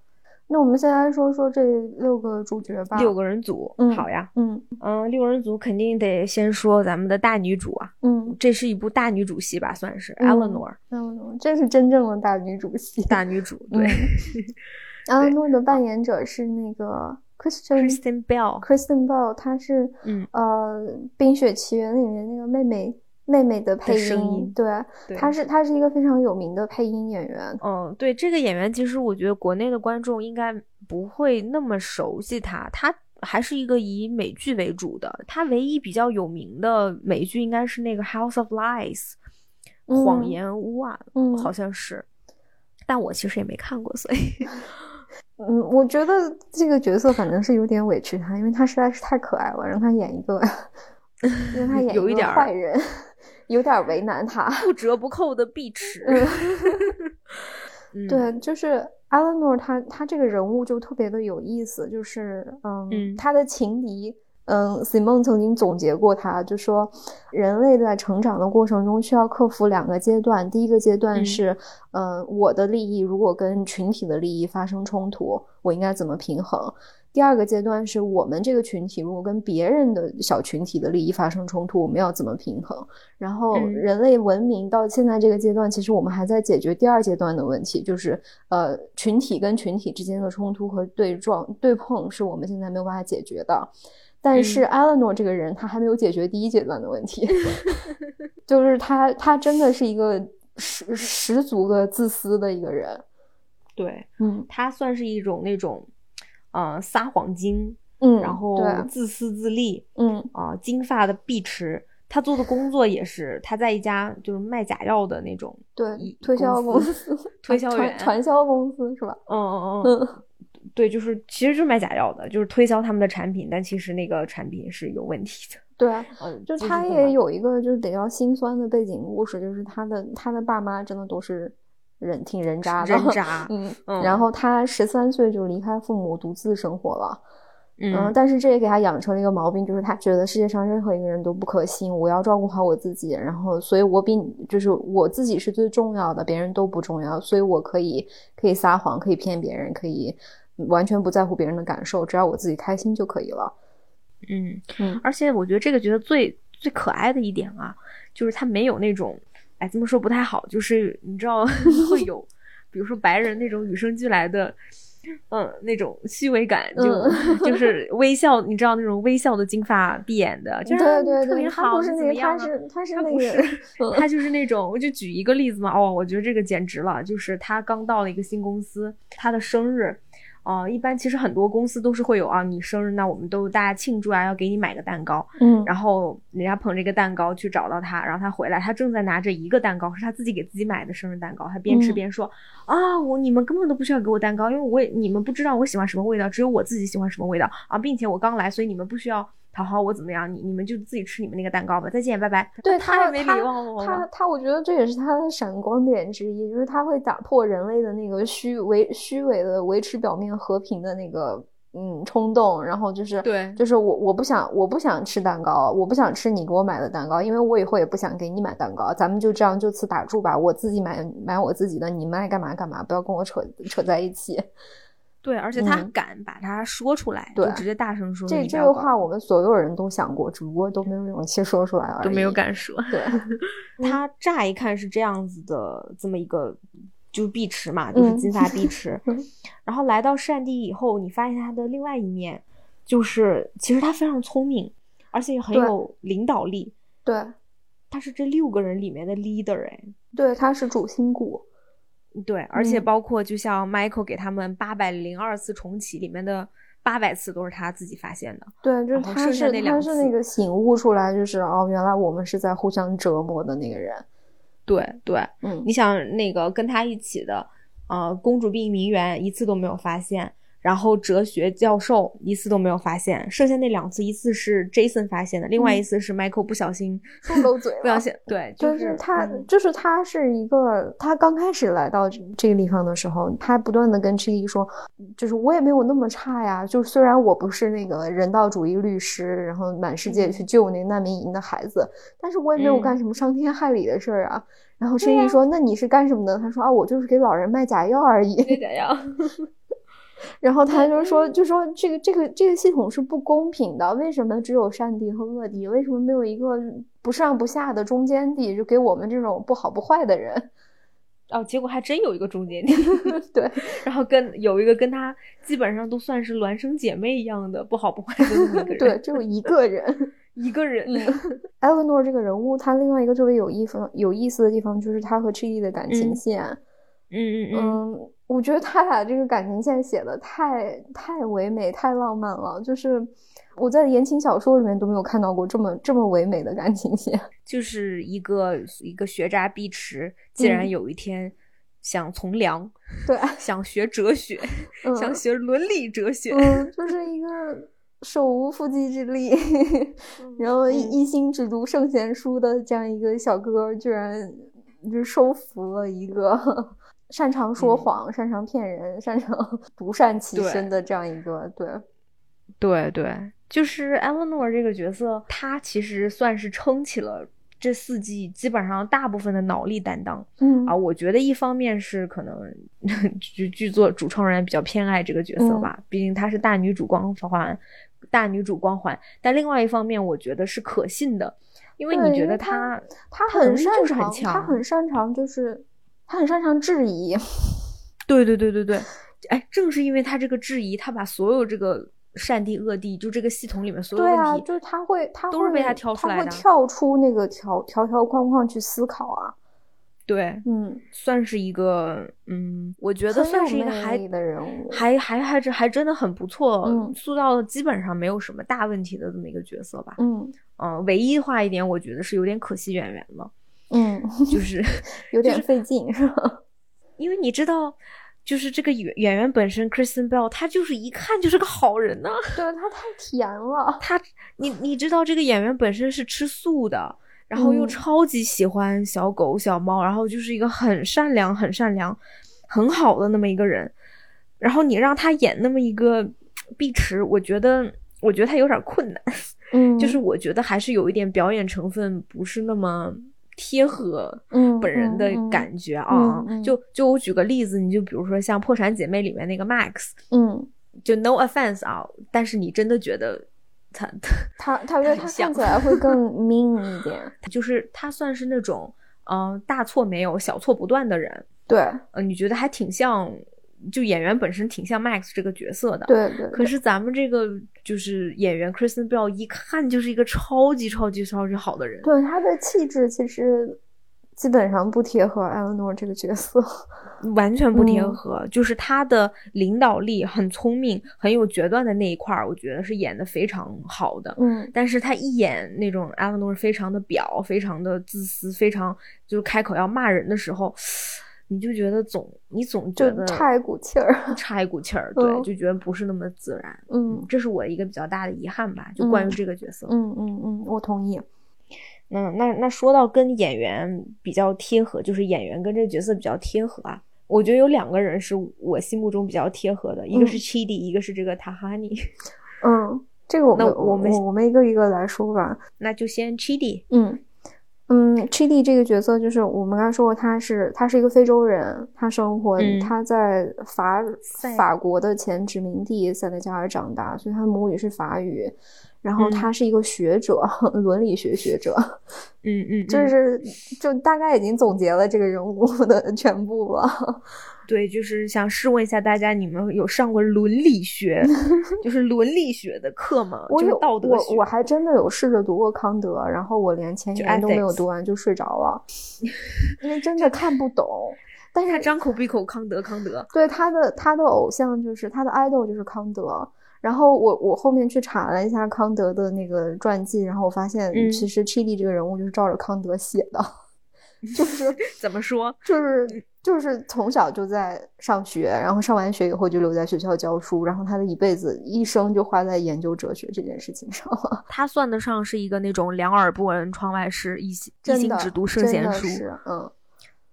那我们先来说说这六个主角吧。六个人组，嗯好呀，嗯。嗯，六人组肯定得先说咱们的大女主啊，嗯，这是一部大女主戏吧，算是、Eleanor，Eleanor，嗯，这是真正的大女主戏。大女主，对、阿诺的扮演者是那个 Christian Kristen Bell，Kristen Bell，她是嗯。呃《冰雪奇缘》里面那个妹妹妹妹的配音对，对她是她是一个非常有名的配音演员。嗯，对这个演员，其实我觉得国内的观众应该不会那么熟悉他，他还是一个以美剧为主的。他唯一比较有名的美剧应该是那个《House of Lies》嗯谎言屋啊，嗯，好像是，但我其实也没看过，所以 嗯，我觉得这个角色反正是有点委屈他，因为他实在是太可爱了，让他演一个，让他演个有一点儿坏人，有点为难他。不折不扣的碧池。嗯 嗯对，就是阿伦诺他他这个人物就特别的有意思，就是嗯，嗯他的情敌，嗯，Simon 曾经总结过他，就说人类在成长的过程中需要克服两个阶段，第一个阶段嗯是，嗯，我的利益如果跟群体的利益发生冲突，我应该怎么平衡？第二个阶段是我们这个群体如果跟别人的小群体的利益发生冲突，我们要怎么平衡？然后嗯人类文明到现在这个阶段，其实我们还在解决第二阶段的问题，就是呃群体跟群体之间的冲突和对撞对碰是我们现在没有办法解决的。但是艾伦诺这个人，他还没有解决第一阶段的问题，就是他他真的是一个十十足的自私的一个人。对，嗯他算是一种那种，呃，撒谎精，嗯，然后对，自私自利，嗯啊、金发的碧池，他做的工作也是他在一家就是卖假药的那种对，推销公公司司，推销 员传传销公司是吧？嗯嗯嗯，嗯对，就是其实就是卖假药的，就是推销他们的产品，但其实那个产品是有问题的。对，嗯，就他也有一个就是得要心酸的背景故事，就是他的他的爸妈真的都是人挺人渣的，人 渣嗯，嗯然后他十三岁就离开父母独自生活了，嗯但是这也给他养成了一个毛病，就是他觉得世界上任何一个人都不可信，我要照顾好我自己，然后所以我比你就是我自己是最重要的，别人都不重要，所以我可以可以撒谎，可以骗别人，可以完全不在乎别人的感受，只要我自己开心就可以了。嗯嗯而且我觉得这个角色最最可爱的一点啊，就是他没有那种，哎，这么说不太好，就是你知道 会有，比如说白人那种与生俱来的。嗯，那种虚伪感就、嗯就 是微笑，你知道那种微笑的金发碧眼的，就是特别好，怎么样啊他是他是那个，嗯 他就是那种，我就举一个例子嘛，哦，我觉得这个简直了，就是他刚到了一个新公司，他的生日，呃，一般其实很多公司都是会有啊，你生日那我们都大家庆祝啊，要给你买个蛋糕，嗯。然后人家捧着一个蛋糕去找到他，然后他回来，他正在拿着一个蛋糕，是他自己给自己买的生日蛋糕，他边吃嗯。边说、啊，我你们根本都不需要给我蛋糕，因为我也你们不知道我喜欢什么味道，只有我自己喜欢什么味道。啊，并且我刚来，所以你们不需要讨好我怎么样？你你们就自己吃你们那个蛋糕吧，再见，拜拜。对他也没礼貌我。他他，我觉得这也是他的闪光点之一，就是他会打破人类的那个虚伪虚伪的维持表面和平的那个嗯冲动，然后就是对，就是我我不想我不想吃蛋糕，我不想吃你给我买的蛋糕，因为我以后也不想给你买蛋糕，咱们就这样就此打住吧，我自己买买我自己的，你们爱干嘛干嘛，不要跟我扯扯在一起。对，而且他敢把它说出来，就直接大声说。这这个话我们所有人都想过，只不过都没有勇气说出来而已，都没有敢说。对，他乍一看是这样子的，这么一个就是碧池嘛，就是金发碧池。然后来到善地以后，你发现他的另外一面，就是其实他非常聪明，而且很有领导力。对，他是这六个人里面的 leader 哎。对，他是主心骨。对，而且包括就像 Michael 给他们八百零二次重启里面的八百次都是他自己发现的。对，就是他是他是那个醒悟出来，就是哦，原来我们是在互相折磨的那个人。对对，嗯，你想那个跟他一起的，呃，公主病名媛一次都没有发现。然后哲学教授一次都没有发现，剩下那两次，一次是 Jason 发现的，另外一次是 Michael 不小心 漏嘴了。不小心，对，就是他，就是他是一个，他刚开始来到这个地方的时候，他不断的跟 Chili 说，就是我也没有那么差呀，就虽然我不是那个人道主义律师，然后满世界去救那难民营的孩子，但是我也没有干什么伤天害理的事儿啊。然后 Chili 说，那你是干什么的？他说啊，我就是给老人卖假药而已。卖假药。然后他就说，就说这个这个这个系统是不公平的，为什么只有善地和恶地？为什么没有一个不上不下的中间地？就给我们这种不好不坏的人？哦，结果还真有一个中间地，对。然后跟有一个跟他基本上都算是孪生姐妹一样的不好不坏的那个人，对，只有一个人，一个人。艾伦诺这个人物，他另外一个特别有意思有意思的地方就是他和 Chili 的感情线。嗯嗯嗯嗯。我觉得他俩这个感情线写的太太唯美、太浪漫了，就是我在言情小说里面都没有看到过这么这么唯美的感情线。就是一个一个学渣碧池，竟然有一天想从良，对，想学哲学，想学伦理哲学，就是一个手无缚鸡之力，然后一心只读圣贤书的这样一个小哥，居然就收服了一个。擅长说谎，擅长骗人，擅长 独善其身的这样一个，对，对对，就是艾伦诺这个角色，他其实算是撑起了这四季基本上大部分的脑力担当。嗯啊，我觉得一方面是可能 剧剧作主创人员比较偏爱这个角色吧，毕竟她是大女主光环，大女主光环。但另外一方面，我觉得是可信的，因为你觉得她她很擅长，她很擅长就是。他很擅长质疑，对对对对对，哎，正是因为他这个质疑，他把所有这个善地恶地，就这个系统里面所有问题，对啊，就是他会，他都是被他挑出来的，他会跳出那个条条条框框去思考啊。对，嗯，算是一个，嗯，我觉得算是一个还的人物，还还还这还真的很不错，塑造的基本上没有什么大问题的这么一个角色吧。嗯嗯，唯一化一点，我觉得是有点可惜演员了。嗯，就是有点费劲，是吧？因为你知道，就是这个演演员本身，Kristen Bell，他就是一看就是个好人呢。对他太甜了。他，你你知道，这个演员本身是吃素的，然后又超级喜欢小狗小猫，然后就是一个很善良、很善良、很好的那么一个人。然后你让他演那么一个碧池，我觉得，我觉得他有点困难。嗯，就是我觉得还是有一点表演成分，不是那么。贴合本人的感觉啊，就就我举个例子，你就比如说像《破产姐妹》里面那个 Max，嗯，就 No offense 啊，但是你真的觉得他他他觉得他看起来会更 mean 一点，就是他算是那种嗯大错没有小错不断的人，对，呃，你觉得还挺像。就演员本身挺像 Max 这个角色的，对对。可是咱们这个就是演员 Kristen Bell 一看就是一个超级超级超级好的人，对他的气质其实基本上不贴合艾伦诺这个角色，完全不贴合。就是他的领导力很聪明，很有决断的那一块儿，我觉得是演的非常好的。嗯，但是他一演那种艾伦诺非常的表，非常的自私，非常就是开口要骂人的时候。你就觉得总你总觉得差一股气儿，差一股气儿，对，就觉得不是那么自然。嗯，这是我一个比较大的遗憾吧，就关于这个角色。嗯嗯嗯，我同意。嗯，那那说到跟演员比较贴合，就是演员跟这个角色比较贴合啊。我觉得有两个人是我心目中比较贴合的，一个是 Chidi，一个是这个 Tahani。嗯，这个我们我们我们一个一个来说吧。那就先 Chidi。嗯嗯，Chidi 这个角色就是我们刚才说过，他是他是一个非洲人，他生活他在法法国的前殖民地塞内加尔长大，所以他的母语是法语。然后他是一个学者，伦理学学者，嗯 嗯，就是就大概已经总结了这个人物的全部了。对，就是想试问一下大家，你们有上过伦理学，就是伦理学的课吗？我有，道德我我还真的有试着读过康德，然后我连前言都没有读完就睡着了，因为真的看不懂。但是他张口闭口康德，康德。对他的他的偶像就是他的 idol 就是康德。然后我我后面去查了一下康德的那个传记，然后我发现其实 Chidi 这个人物就是照着康德写的，就是怎么说，就是就是从小就在上学，然后上完学以后就留在学校教书，然后他的一辈子一生就花在研究哲学这件事情上了。他算得上是一个那种两耳不闻窗外事，一心一心只读圣贤书。嗯。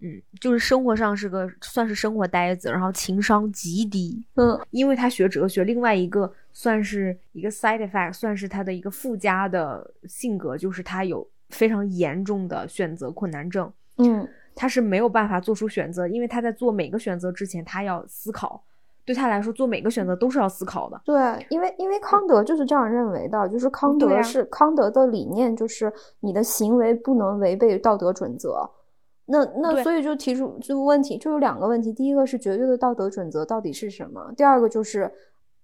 嗯，就是生活上是个算是生活呆子，然后情商极低。嗯，因为他学哲学，另外一个算是一个 side effect，算是他的一个附加的性格，就是他有非常严重的选择困难症。嗯，他是没有办法做出选择，因为他在做每个选择之前，他要思考。对他来说，做每个选择都是要思考的。对，因为因为康德就是这样认为的，就是康德是康德的理念，就是你的行为不能违背道德准则。那那所以就提出这个问题，就有两个问题。第一个是绝对的道德准则到底是什么？第二个就是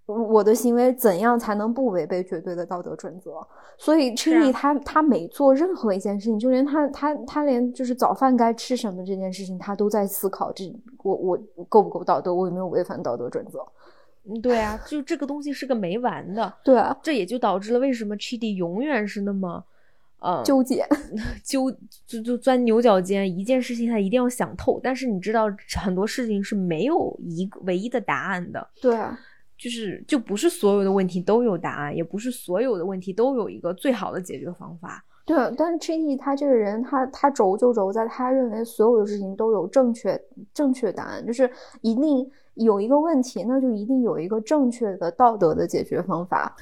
我的行为怎样才能不违背绝对的道德准则？所以 Chili 他他每做任何一件事情，就连他他他连就是早饭该吃什么这件事情，他都在思考：这我我够不够道德？我有没有违反道德准则？嗯，对啊，就这个东西是个没完的。对啊，这也就导致了为什么 Chili 永远是那么。呃，纠结，纠就就钻牛角尖，一件事情他一定要想透。但是你知道，很多事情是没有一个唯一的答案的。对，就是就不是所有的问题都有答案，也不是所有的问题都有一个最好的解决方法。对，但是 Chidi 他这个人，他他轴就轴在他认为所有的事情都有正确正确答案，就是一定有一个问题，那就一定有一个正确的道德的解决方法。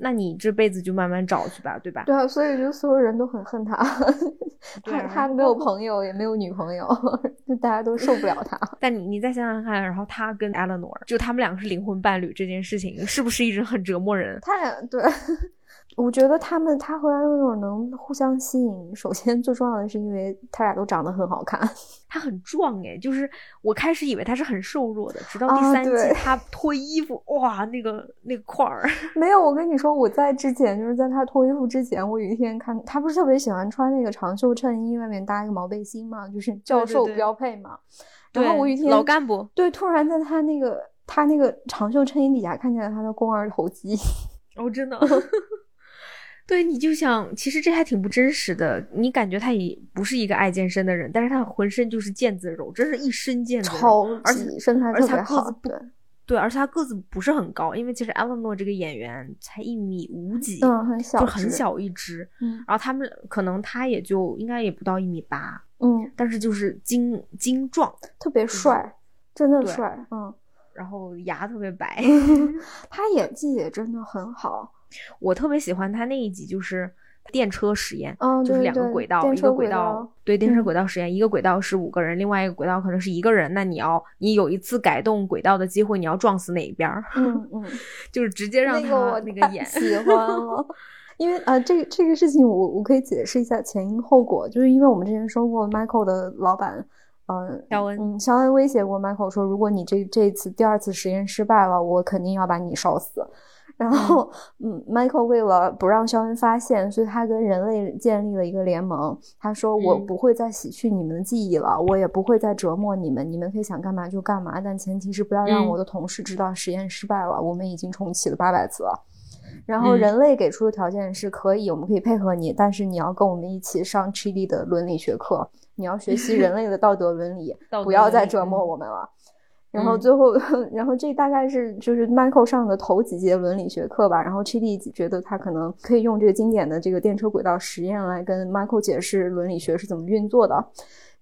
那你这辈子就慢慢找去吧，对吧？对啊，所以就所有人都很恨他，他他没有朋友，也没有女朋友，就大家都受不了他。但你你再想想看，然后他跟 Eleanor，就他们两个是灵魂伴侣这件事情，是不是一直很折磨人？太对。我觉得他们他和安乐能互相吸引，首先最重要的是因为他俩都长得很好看。他很壮哎，就是我开始以为他是很瘦弱的，直到第三季他脱衣服，哇，那个那个块儿。没有，我跟你说，我在之前就是在他脱衣服之前，我有一天看他不是特别喜欢穿那个长袖衬衣，外面搭一个毛背心嘛，就是教授标配嘛。然后我有一天老干部对，突然在他那个他那个长袖衬衣底下看见了他的肱二头肌。哦，真的。对，你就想，其实这还挺不真实的。你感觉他也不是一个爱健身的人，但是他浑身就是腱子肉，真是一身腱子肉，而且身材特别好。对，对，而且他个子不是很高，因为其实 Eleanor 这个演员才一米五几，嗯，很小，就很小一只。嗯，然后他们可能他也就应该也不到一米八，嗯，但是就是精精壮，特别帅，真的帅，嗯，然后牙特别白 他演技也真的很好。我特别喜欢他那一集，就是电车实验，嗯，就是两个轨道，一个轨道，对，电车轨道实验，一个轨道是五个人，另外一个轨道可能是一个人，那你要你有一次改动轨道的机会，你要撞死哪一边？嗯 嗯，就是直接让他那个演，喜欢了，因为啊，这这个事情我我可以解释一下前因后果，就是因为我们之前说过，Michael 的老板，嗯，肖恩，嗯，肖恩威胁过 Michael 说，如果你这这次第二次实验失败了，我肯定要把你烧死。然后，嗯，Michael 为了不让肖恩发现，所以他跟人类建立了一个联盟。他说：“我不会再洗去你们的记忆了，我也不会再折磨你们，你们可以想干嘛就干嘛，但前提是不要让我的同事知道实验失败了。我们已经重启了八百次了。然后人类给出的条件是可以，我们可以配合你，但是你要跟我们一起上 Chili 的伦理学课。”你要学习人 类的道德伦理，不要再折磨嗯我们了。然后嗯最后，然后这大概是就是 Michael 上的头几节伦理学课吧。然后 Chidi 觉得他可能可以用这个经典的这个电车轨道实验来跟 Michael 解释伦理学是怎么运作的。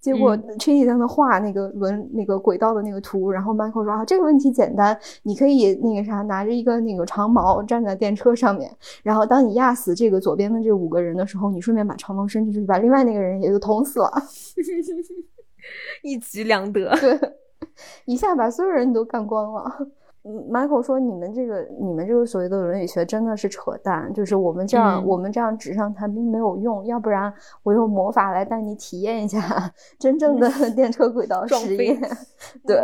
结果嗯 Chidi 在那画那个轮那个轨道的那个图，然后 Michael 说啊，这个问题简单，你可以那个啥，拿着一个那个长矛站在电车上面，然后当你压死这个左边的这五个人的时候，你顺便把长矛伸出去，把另外那个人也就捅死了。一举两得。对，一下把所有人都干光了。嗯，Michael 说：“你们这个，你们这个所谓的伦理学真的是扯淡，就是我们这样，嗯。我们这样纸上谈兵没有用，要不然我用魔法来带你体验一下 真正的 电车轨道实验。对，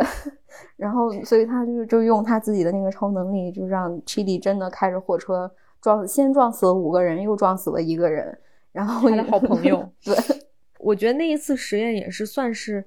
然后所以他就就用他自己的那个超能力，就让 Chidi 真的开着火车撞，先撞死了五个人，又撞死了一个人，然后他的好朋友对，我觉得那一次实验也是算是，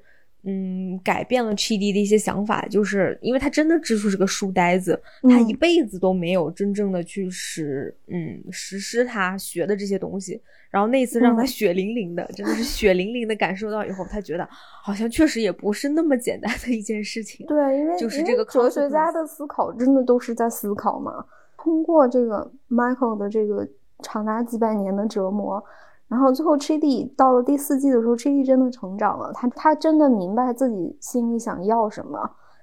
嗯，改变了 Chidi 的一些想法，就是因为他真的知出是个书呆子，他一嗯辈子都没有真正的去实，嗯，实施他学的这些东西。然后那次让他嗯血淋淋的，真的是血淋淋的感受到以后，他觉得好像确实也不是那么简单的一件事情。对，因为就是这个哲学家的思考真的都是在思考嘛。通过这个 Michael 的这个长达几百年的折磨，然后最后 Chidi 到了第四季的时候，Chidi 真的成长了，他他真的明白自己心里想要什么，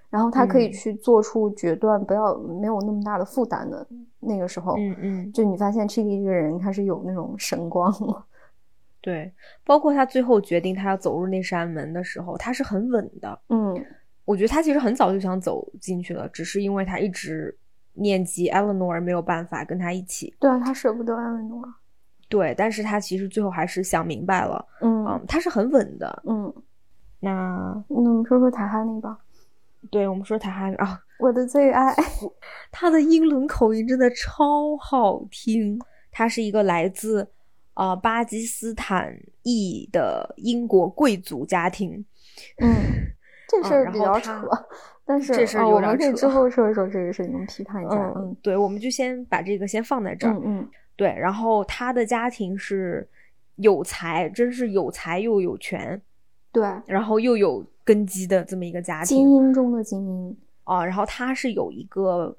然后他可以嗯去做出决断，不要没有那么大的负担的。那个时候，嗯嗯，就你发现 Chidi 这个人他是有那种神光了。对，包括他最后决定他要走入那扇门的时候，他是很稳的。嗯我觉得他其实很早就想走进去了，只是因为他一直念及 Eleanor 没有办法跟他一起。对啊，他舍不得艾伦诺。对，但是他其实最后还是想明白了，嗯嗯，他是很稳的。嗯，那那我们说说塔哈尼吧，对我们说塔哈尼啊，我的最爱。他的英伦口音真的超好听。他是一个来自啊、呃巴基斯坦裔的英国贵族家庭。嗯，这事嗯儿比较扯，但是这事儿我们可以之后说一说这个事情，批判一下。嗯，对，我们就先把这个先放在这儿。嗯嗯对，然后他的家庭是有才，真是有才又有权，对，然后又有根基的这么一个家庭精英中的精英。啊。然后他是有一个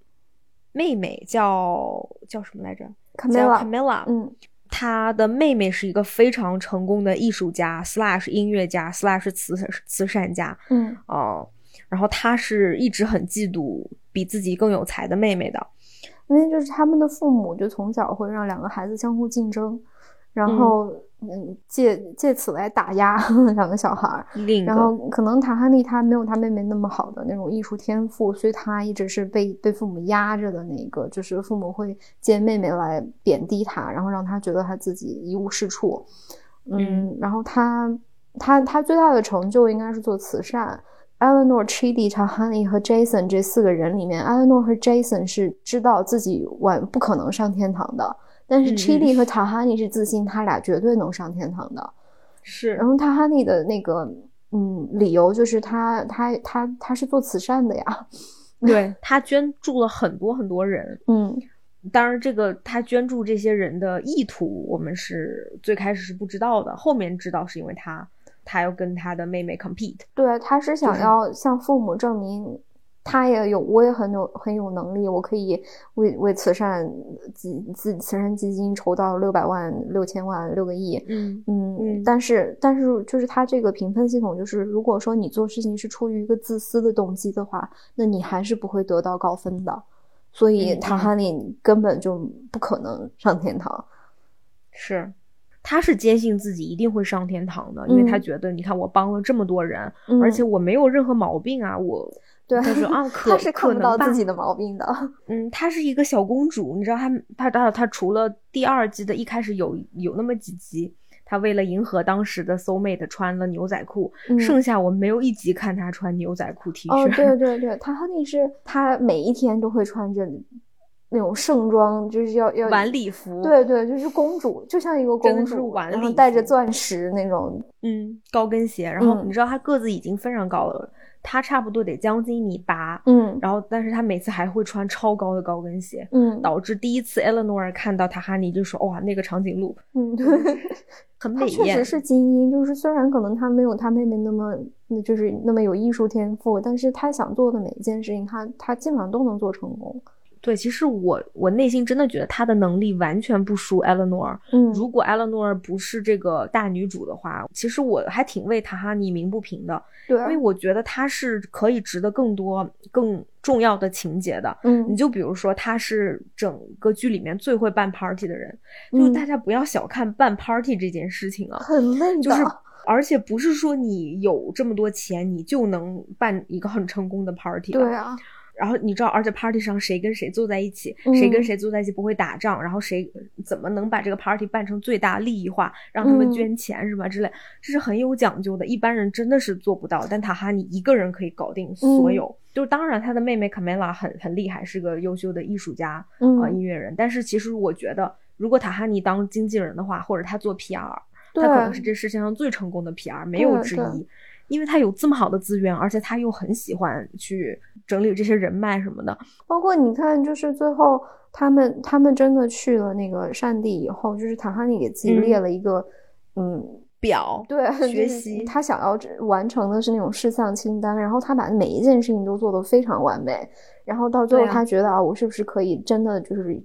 妹妹叫叫什么来着？？Camilla。Camilla，。嗯他的妹妹是一个非常成功的艺术家 slash 音乐家 slash 慈慈善家嗯哦、然后他是一直很嫉妒比自己更有才的妹妹的。因为就是他们的父母就从小会让两个孩子相互竞争，然后嗯借借此来打压 两个小孩儿。然后可能塔哈利他没有他妹妹那么好的那种艺术天赋，所以他一直是被被父母压着的那个，就是父母会借妹妹来贬低他，然后让他觉得他自己一无是处。嗯，然后他他他最大的成就应该是做慈善。Eleanor、Chidi、查哈尼和 Jason 这四个人里面，Eleanor 和 Jason 是知道自己晚不可能上天堂的，但是 Chidi 和塔哈尼是自信他俩绝对能上天堂的。是。然后塔哈尼的那个嗯理由就是他他他他是做慈善的呀，对他捐助了很多很多人，嗯。当然，这个他捐助这些人的意图，我们是最开始是不知道的，后面知道是因为他他要跟他的妹妹 compete。对，他是想要向父母证明他也有我也很有很有能力，我可以为为慈善基自慈善基金筹到六百万六千万六个亿，嗯嗯，嗯但是但是就是他这个评分系统，就是如果说你做事情是出于一个自私的动机的话，那你还是不会得到高分的。所以嗯嗯塔哈利根本就不可能上天堂。是，他是坚信自己一定会上天堂的，因为他嗯觉得，你看我帮了这么多人，嗯而且我没有任何毛病啊，我对，他说啊，可他是看不到可能自己的毛病的。嗯，她是一个小公主，你知道她她她她除了第二季的一开始有有那么几集，她为了迎合当时的 soul mate 穿了牛仔裤，嗯剩下我没有一集看她穿牛仔裤 T 恤。哦，对对对，塔哈利是她每一天都会穿着那种盛装，就是要要晚礼服，对对，就是公主，就像一个公主，然后带着钻石那种，嗯，高跟鞋。然后你知道她个子已经非常高了。她差不多得将近一米八，嗯，然后但是她每次还会穿超高的高跟鞋，嗯，导致第一次 Eleanor 看到塔哈尼就说哇那个长颈鹿，嗯，对，很美艳，确实是精英，就是虽然可能她没有她妹妹那么，就是那么有艺术天赋，但是她想做的每一件事情，她她基本上都能做成功。对，其实我我内心真的觉得她的能力完全不输 Eleanor。嗯，如果 Eleanor 不是这个大女主的话，其实我还挺为塔哈尼鸣不平的。对，因为我觉得她是可以值得更多更重要的情节的。嗯，你就比如说，她是整个剧里面最会办 party 的人，就大家不要小看办 party 这件事情啊，很累的。就是，而且不是说你有这么多钱，你就能办一个很成功的 party。对啊。然后你知道，而且 party 上谁跟谁坐在一起，谁跟谁坐在一起不会打仗，然后谁怎么能把这个 party 办成最大利益化，让他们捐钱什么之类，这是很有讲究的，一般人真的是做不到。但塔哈尼一个人可以搞定所有，就是当然他的妹妹卡梅拉很很厉害，是个优秀的艺术家啊音乐人。但是其实我觉得，如果塔哈尼当经纪人的话，或者他做 PR，他可能是这世界上最成功的 PR，没有之一。因为他有这么好的资源，而且他又很喜欢去整理这些人脉什么的。包括你看，就是最后他们他们真的去了那个善地以后，就是塔哈尼给自己列了一个嗯表，对，学习他想要完成的是那种事项清单，然后他把每一件事情都做得非常完美，然后到最后他觉得啊，我是不是可以真的就是。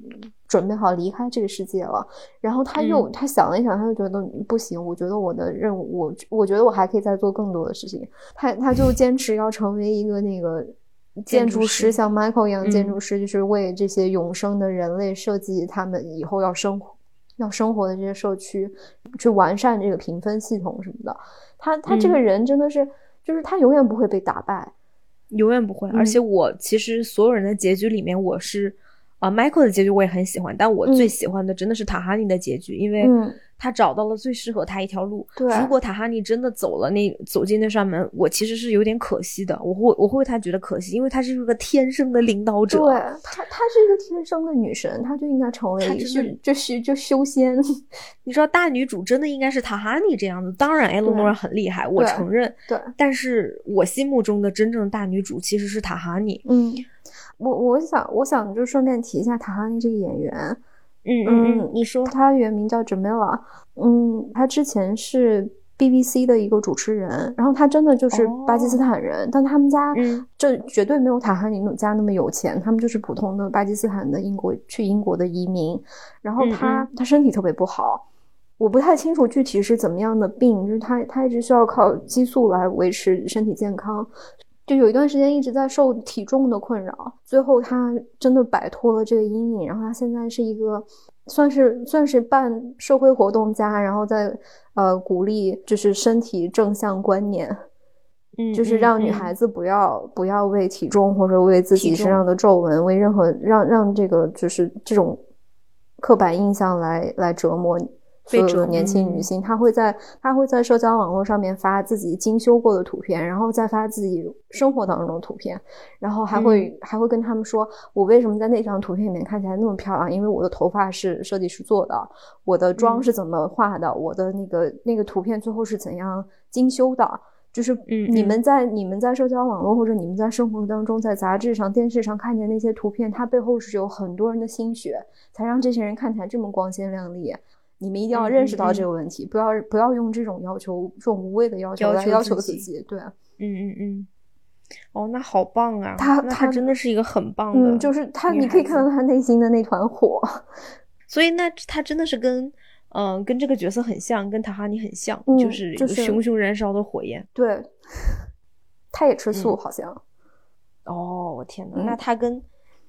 准备好离开这个世界了，然后他又他想了一想，他就觉得不行。我觉得我的任务，我我觉得我还可以再做更多的事情。他他就坚持要成为一个那个 建筑师，像 Michael 一样建筑师，就是为这些永生的人类设计他们以后要生活要生活的这些社区，去完善这个评分系统什么的。他他这个人真的是，就是他永远不会被打败，永远不会。而且我其实所有人的结局里面，我是。啊，Michael 的结局我也很喜欢，但我最喜欢的真的是塔哈尼的结局，因为他找到了最适合他一条路。对，如果塔哈尼真的走了那走进那扇门，我其实是有点可惜的。我会我会为他觉得可惜，因为他是一个天生的领导者。对，他他是一个天生的女神，他就应该成为就就修就修仙。你知道大女主真的应该是塔哈尼这样子。当然，艾洛诺很厉害，我承认。对，但是我心目中的真正大女主其实是塔哈尼。嗯。我我想我想就顺便提一下塔哈尼这个演员，嗯嗯嗯，你说他原名叫 Jamila，嗯，他之前是 BBC 的一个主持人，然后他真的就是巴基斯坦人，但他们家这绝对没有塔哈尼家那么有钱，他们就是普通的巴基斯坦的英国去英国的移民，然后他他身体特别不好，我不太清楚具体是怎么样的病，就是他他一直需要靠激素来维持身体健康。就有一段时间一直在受体重的困扰，最后他真的摆脱了这个阴影，然后他现在是一个算是算是半社会活动家，然后在呃鼓励就是身体正向观念，嗯，就是让女孩子不要不要为体重或者为自己身上的皱纹为任何让让这个就是这种刻板印象来来折磨你。所有的年轻女性，她会在她会在社交网络上面发自己精修过的图片，然后再发自己生活当中的图片，然后还会还会跟他们说，我为什么在那张图片里面看起来那么漂亮？因为我的头发是设计师做的，我的妆是怎么画的，我的那个那个图片最后是怎样精修的？就是你们在你们在社交网络或者你们在生活当中，在杂志上、电视上看见那些图片，它背后是有很多人的心血，才让这些人看起来这么光鲜亮丽。你们一定要认识到这个问题，不要不要用这种要求、这种无谓的要求来要求自己。对，嗯嗯嗯。哦，那好棒啊！他他真的是一个很棒的，就是他，你可以看到他内心的那团火。所以，那他真的是跟嗯跟这个角色很像，跟塔哈尼很像，就是就是熊熊燃烧的火焰。对，他也吃素，好像。哦，我天呐，那他跟。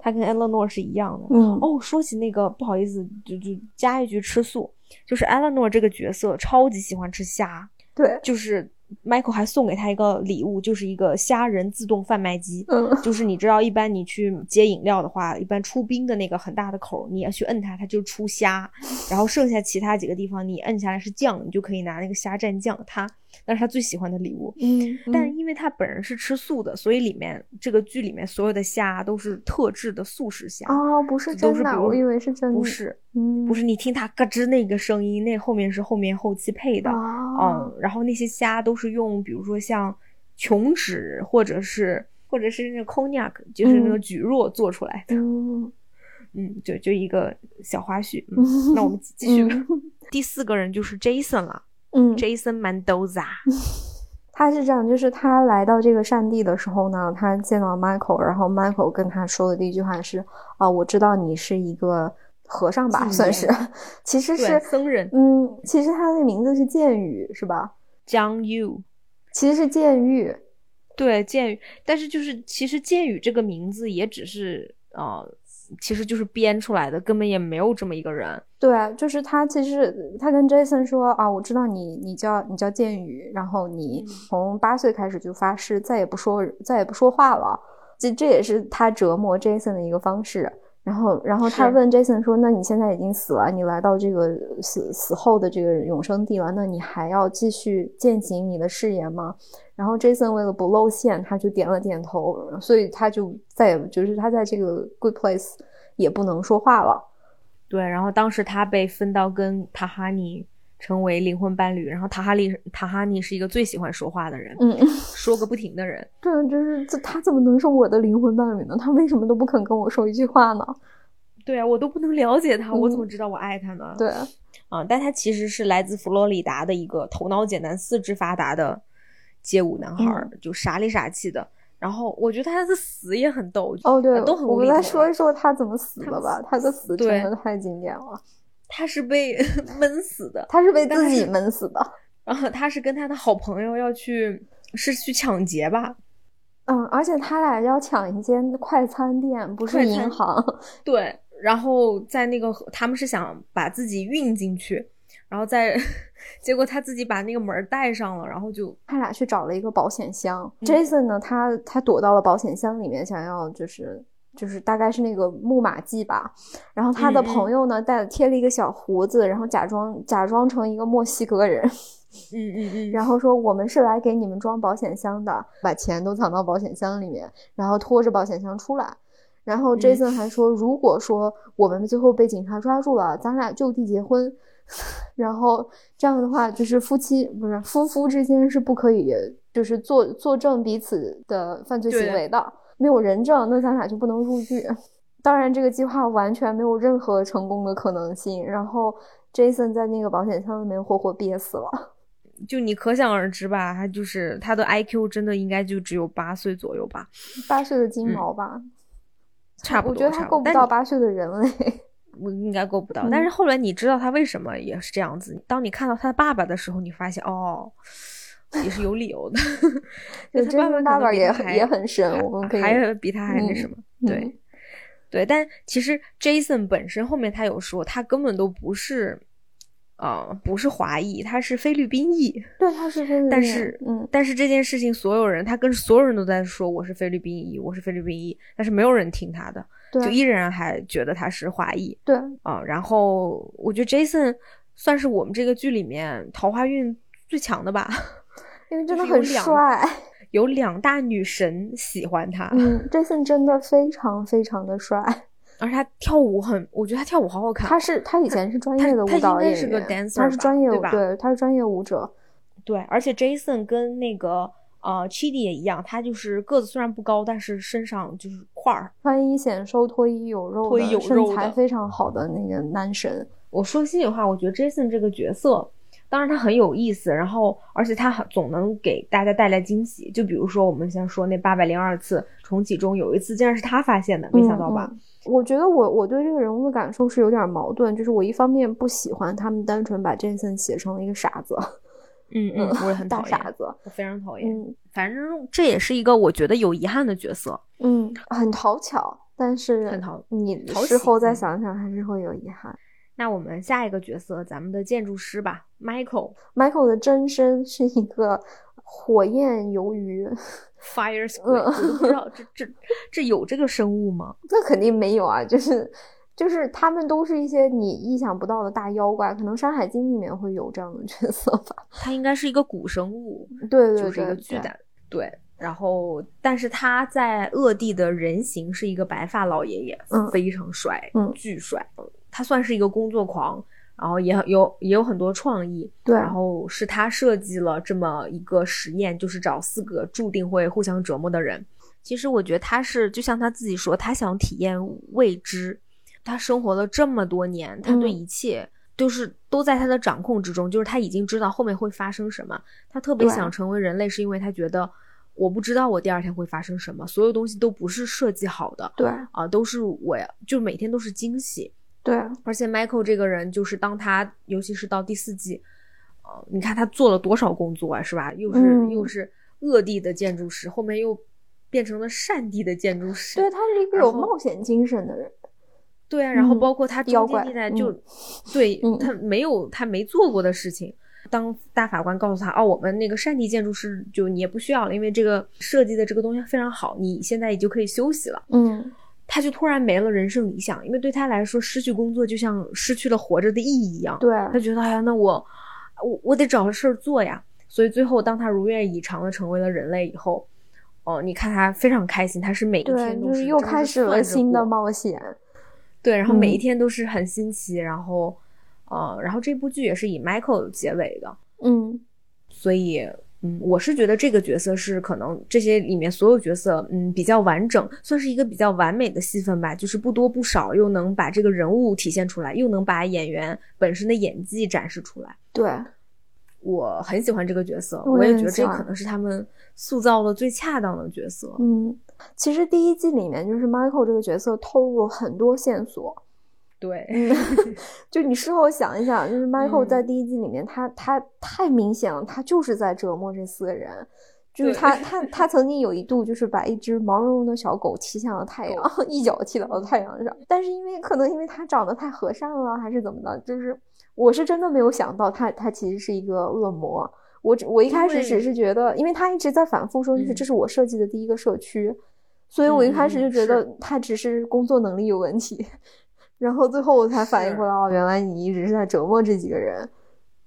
他跟艾勒诺是一样的。嗯哦，说起那个，不好意思，就就加一句吃素，就是艾拉诺这个角色超级喜欢吃虾。对，就是 Michael 还送给他一个礼物，就是一个虾仁自动贩卖机。嗯，就是你知道，一般你去接饮料的话，一般出冰的那个很大的口，你要去摁它，它就出虾。然后剩下其他几个地方，你摁下来是酱，你就可以拿那个虾蘸酱。它那是他最喜欢的礼物。嗯，但因为他本人是吃素的，所以里面这个剧里面所有的虾都是特制的素食虾。哦，不是真的，我以为是真的。不是，嗯，不是，你听它咯吱那个声音，那后面是后面后期配的。哦，嗯，然后那些虾都是用，比如说像琼脂或者是或者是那个 cognac，就是那个菊若做出来的。嗯。嗯，就就一个小花絮。那我们继续。第四个人就是 Jason 了。嗯，Jason Mendoza。他是这样，就是他来到这个善地的时候呢，他见到 Michael，然后 Michael 跟他说的第一句话是：“啊，我知道你是一个和尚吧，算是，其实是僧人。嗯，其实他的名字是剑宇，是吧？John Yu，其实是剑玉。对，剑宇。但是就是其实剑宇这个名字也只是呃。其实就是编出来的，根本也没有这么一个人。对，就是他。其实他跟 Jason 说啊，我知道你，你叫你叫剑宇，然后你从八岁开始就发誓再也不说再也不说话了。这这也是他折磨 Jason 的一个方式。然后，然后他问 Jason 说：“那你现在已经死了，你来到这个死死后的这个永生地了，那你还要继续践行你的誓言吗？”然后 Jason 为了不露馅，他就点了点头，所以他就再也就是他在这个 Good Place 也不能说话了。对，然后当时他被分到跟塔哈尼。成为灵魂伴侣，然后塔哈利塔哈尼是一个最喜欢说话的人，嗯，说个不停的人。对，就是这他怎么能是我的灵魂伴侣呢？他为什么都不肯跟我说一句话呢？对啊，我都不能了解他，我怎么知道我爱他呢？对啊，但他其实是来自佛罗里达的一个头脑简单、四肢发达的街舞男孩，就傻里傻气的。然后我觉得他的死也很逗，哦，对，都很我们来说一说他怎么死的吧。他的死真的太经典了。他是被 闷死的，他是被自己闷死的。然后他是跟他的好朋友要去，是去抢劫吧？嗯，而且他俩要抢一间快餐店，不是银行。对，然后在那个他们是想把自己运进去，然后再结果他自己把那个门带上了，然后就他俩去找了一个保险箱。Jason 呢，他他躲到了保险箱里面，想要就是。就是大概是那个木马计吧，然后他的朋友呢带贴了一个小胡子，然后假装假装成一个墨西哥人，嗯嗯嗯，然后说我们是来给你们装保险箱的，把钱都藏到保险箱里面，然后拖着保险箱出来，然后 Jason 还说如果说我们最后被警察抓住了，咱俩就地结婚，然后这样的话就是夫妻不是夫妇之间是不可以就是作作证彼此的犯罪行为的。没有人证，那咱俩就不能入狱。当然，这个计划完全没有任何成功的可能性。然后，Jason 在那个保险箱里面活活憋死了。就你可想而知吧，他就是他的 IQ 真的应该就只有八岁左右吧，八岁的金毛吧，差不多。我觉得他够不到八岁的人类，我应该够不到。但是后来你知道他为什么也是这样子。当你看到他爸爸的时候，你发现哦。也是有理由的，就他爸爸也很也很深，我们可以还比他还那什么，对对。但其实 Jason 本身后面他有说，他根本都不是，呃，不是华裔，他是菲律宾裔。对，他是菲律宾。但是，嗯，但是这件事情，所有人他跟所有人都在说我是菲律宾裔，我是菲律宾裔，但是没有人听他的，就依然还觉得他是华裔。对啊，然后我觉得 Jason 算是我们这个剧里面桃花运最强的吧。因为真的很帅，有两大女神喜欢他。嗯，Jason 真的非常非常的帅，而且他跳舞很，我觉得他跳舞好好看。他是他以前是专业的舞蹈演员，是个 dancer，他是专业对吧？对，他是专业舞者。对，而且 Jason 跟那个呃 Chidi 也一样，他就是个子虽然不高，但是身上就是块儿，穿衣显瘦，脱衣有肉，脱衣有肉，身材非常好的那个男神。我说心里话，我觉得 Jason 这个角色。当然他很有意思，然后而且他很总能给大家带来惊喜。就比如说我们先说那八百零二次重启中有一次竟然是他发现的，没想到吧？我觉得我我对这个人物的感受是有点矛盾，就是我一方面不喜欢他们单纯把 Jason 写成了一个傻子，嗯嗯，我也很 大傻子，我非常讨厌。嗯，反正这也是一个我觉得有遗憾的角色。嗯，很讨巧，但是很讨你事后再想想还是会有遗憾。那我们下一个角色，咱们的建筑师吧，Michael。Michael 的真身是一个火焰鱿鱼，Fire Squid。我都不知道 这这这有这个生物吗？那肯定没有啊，就是就是他们都是一些你意想不到的大妖怪，可能《山海经》里面会有这样的角色吧。它应该是一个古生物，对对对，就是一个巨大对。然后，但是他在恶地的人形是一个白发老爷爷，非常帅，嗯，巨帅。他算是一个工作狂，然后也有也有很多创意。对，然后是他设计了这么一个实验，就是找四个注定会互相折磨的人。其实我觉得他是，就像他自己说，他想体验未知。他生活了这么多年，他对一切就是都在他的掌控之中，就是他已经知道后面会发生什么。他特别想成为人类，是因为他觉得我不知道我第二天会发生什么，所有东西都不是设计好的。对啊，都是我呀，就每天都是惊喜。对，而且 Michael 这个人，就是当他尤其是到第四季，呃，你看他做了多少工作啊，是吧？又是又是恶地的建筑师，后面又变成了善地的建筑师。对他是一个有冒险精神的人。对啊，然后包括他中间地带就，对他没有他没做过的事情。当大法官告诉他，哦，我们那个善地建筑师就你也不需要了，因为这个设计的这个东西非常好，你现在也就可以休息了。嗯，他就突然没了人生理想，因为对他来说，失去工作就像失去了活着的意义一样。对，他觉得，哎呀，那我我我得找个事儿做呀。所以最后，当他如愿以偿的成为了人类以后，哦，你看他非常开心，他是每一天都是又开始了新的冒险。对，然后每一天都是很新奇，然后，呃，然后这部剧也是以 Michael 结尾的，嗯，所以，嗯，我是觉得这个角色是可能这些里面所有角色，嗯，比较完整，算是一个比较完美的戏份吧，就是不多不少，又能把这个人物体现出来，又能把演员本身的演技展示出来。对，我很喜欢这个角色，我也觉得这可能是他们塑造的最恰当的角色。嗯。其实第一季里面，就是 Michael 这个角色透露了很多线索。对，就你事后想一想，就是 Michael 在第一季里面，他他太明显了，他就是在折磨这四个人。就是他他他曾经有一度就是把一只毛茸茸的小狗踢向了太阳，一脚踢到了太阳上。但是因为可能因为他长得太和善了，还是怎么的，就是我是真的没有想到他他其实是一个恶魔。我只我一开始只是觉得，因为他一直在反复说，就是这是我设计的第一个社区。所以我一开始就觉得他只是工作能力有问题，然后最后我才反应过来，哦，原来你一直是在折磨这几个人。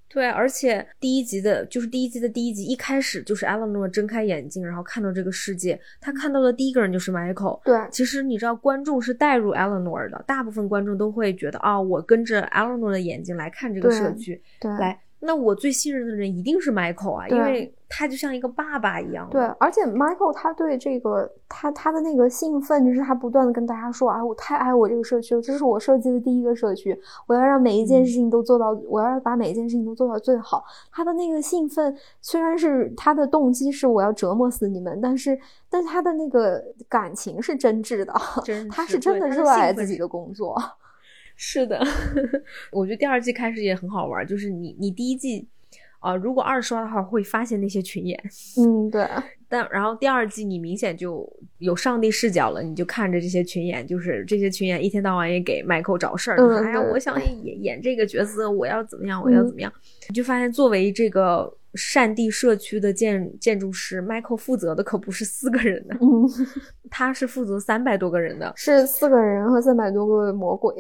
对，而且第一集的，就是第一集的第一集，一开始就是 Eleanor 睁开眼睛，然后看到这个世界，他看到的第一个人就是 Michael。对，其实你知道，观众是带入 Eleanor 的，大部分观众都会觉得，啊，我跟着 Eleanor 的眼睛来看这个社区，对，来。那我最信任的人一定是 Michael 啊，因为他就像一个爸爸一样。对，而且 Michael 他对这个他他的那个兴奋，就是他不断的跟大家说啊，我太爱我这个社区了，这是我设计的第一个社区，我要让每一件事情都做到，我要把每一件事情都做到最好。他的那个兴奋，虽然是他的动机是我要折磨死你们，但是但是他的那个感情是真挚的，他是真的热爱自己的工作。是的，我觉得第二季开始也很好玩，就是你你第一季，啊，如果二刷的话会发现那些群演，嗯，对，但然后第二季你明显就有上帝视角了，你就看着这些群演，就是这些群演一天到晚也给 Michael 找事儿，就是哎呀，我想演演这个角色，我要怎么样，我要怎么样，你就发现作为这个。善地社区的建建筑师 Michael 负责的可不是四个人的，嗯，他是负责三百多个人的，是四个人和三百多个魔鬼，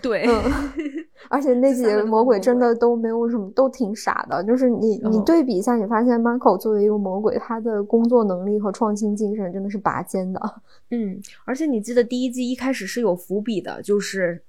对，而且那几个魔鬼真的都没有什么，都挺傻的。就是你你对比一下，你发现 Michael 作为一个魔鬼，他的工作能力和创新精神真的是拔尖的。嗯，而且你记得第一季一开始是有伏笔的，就是。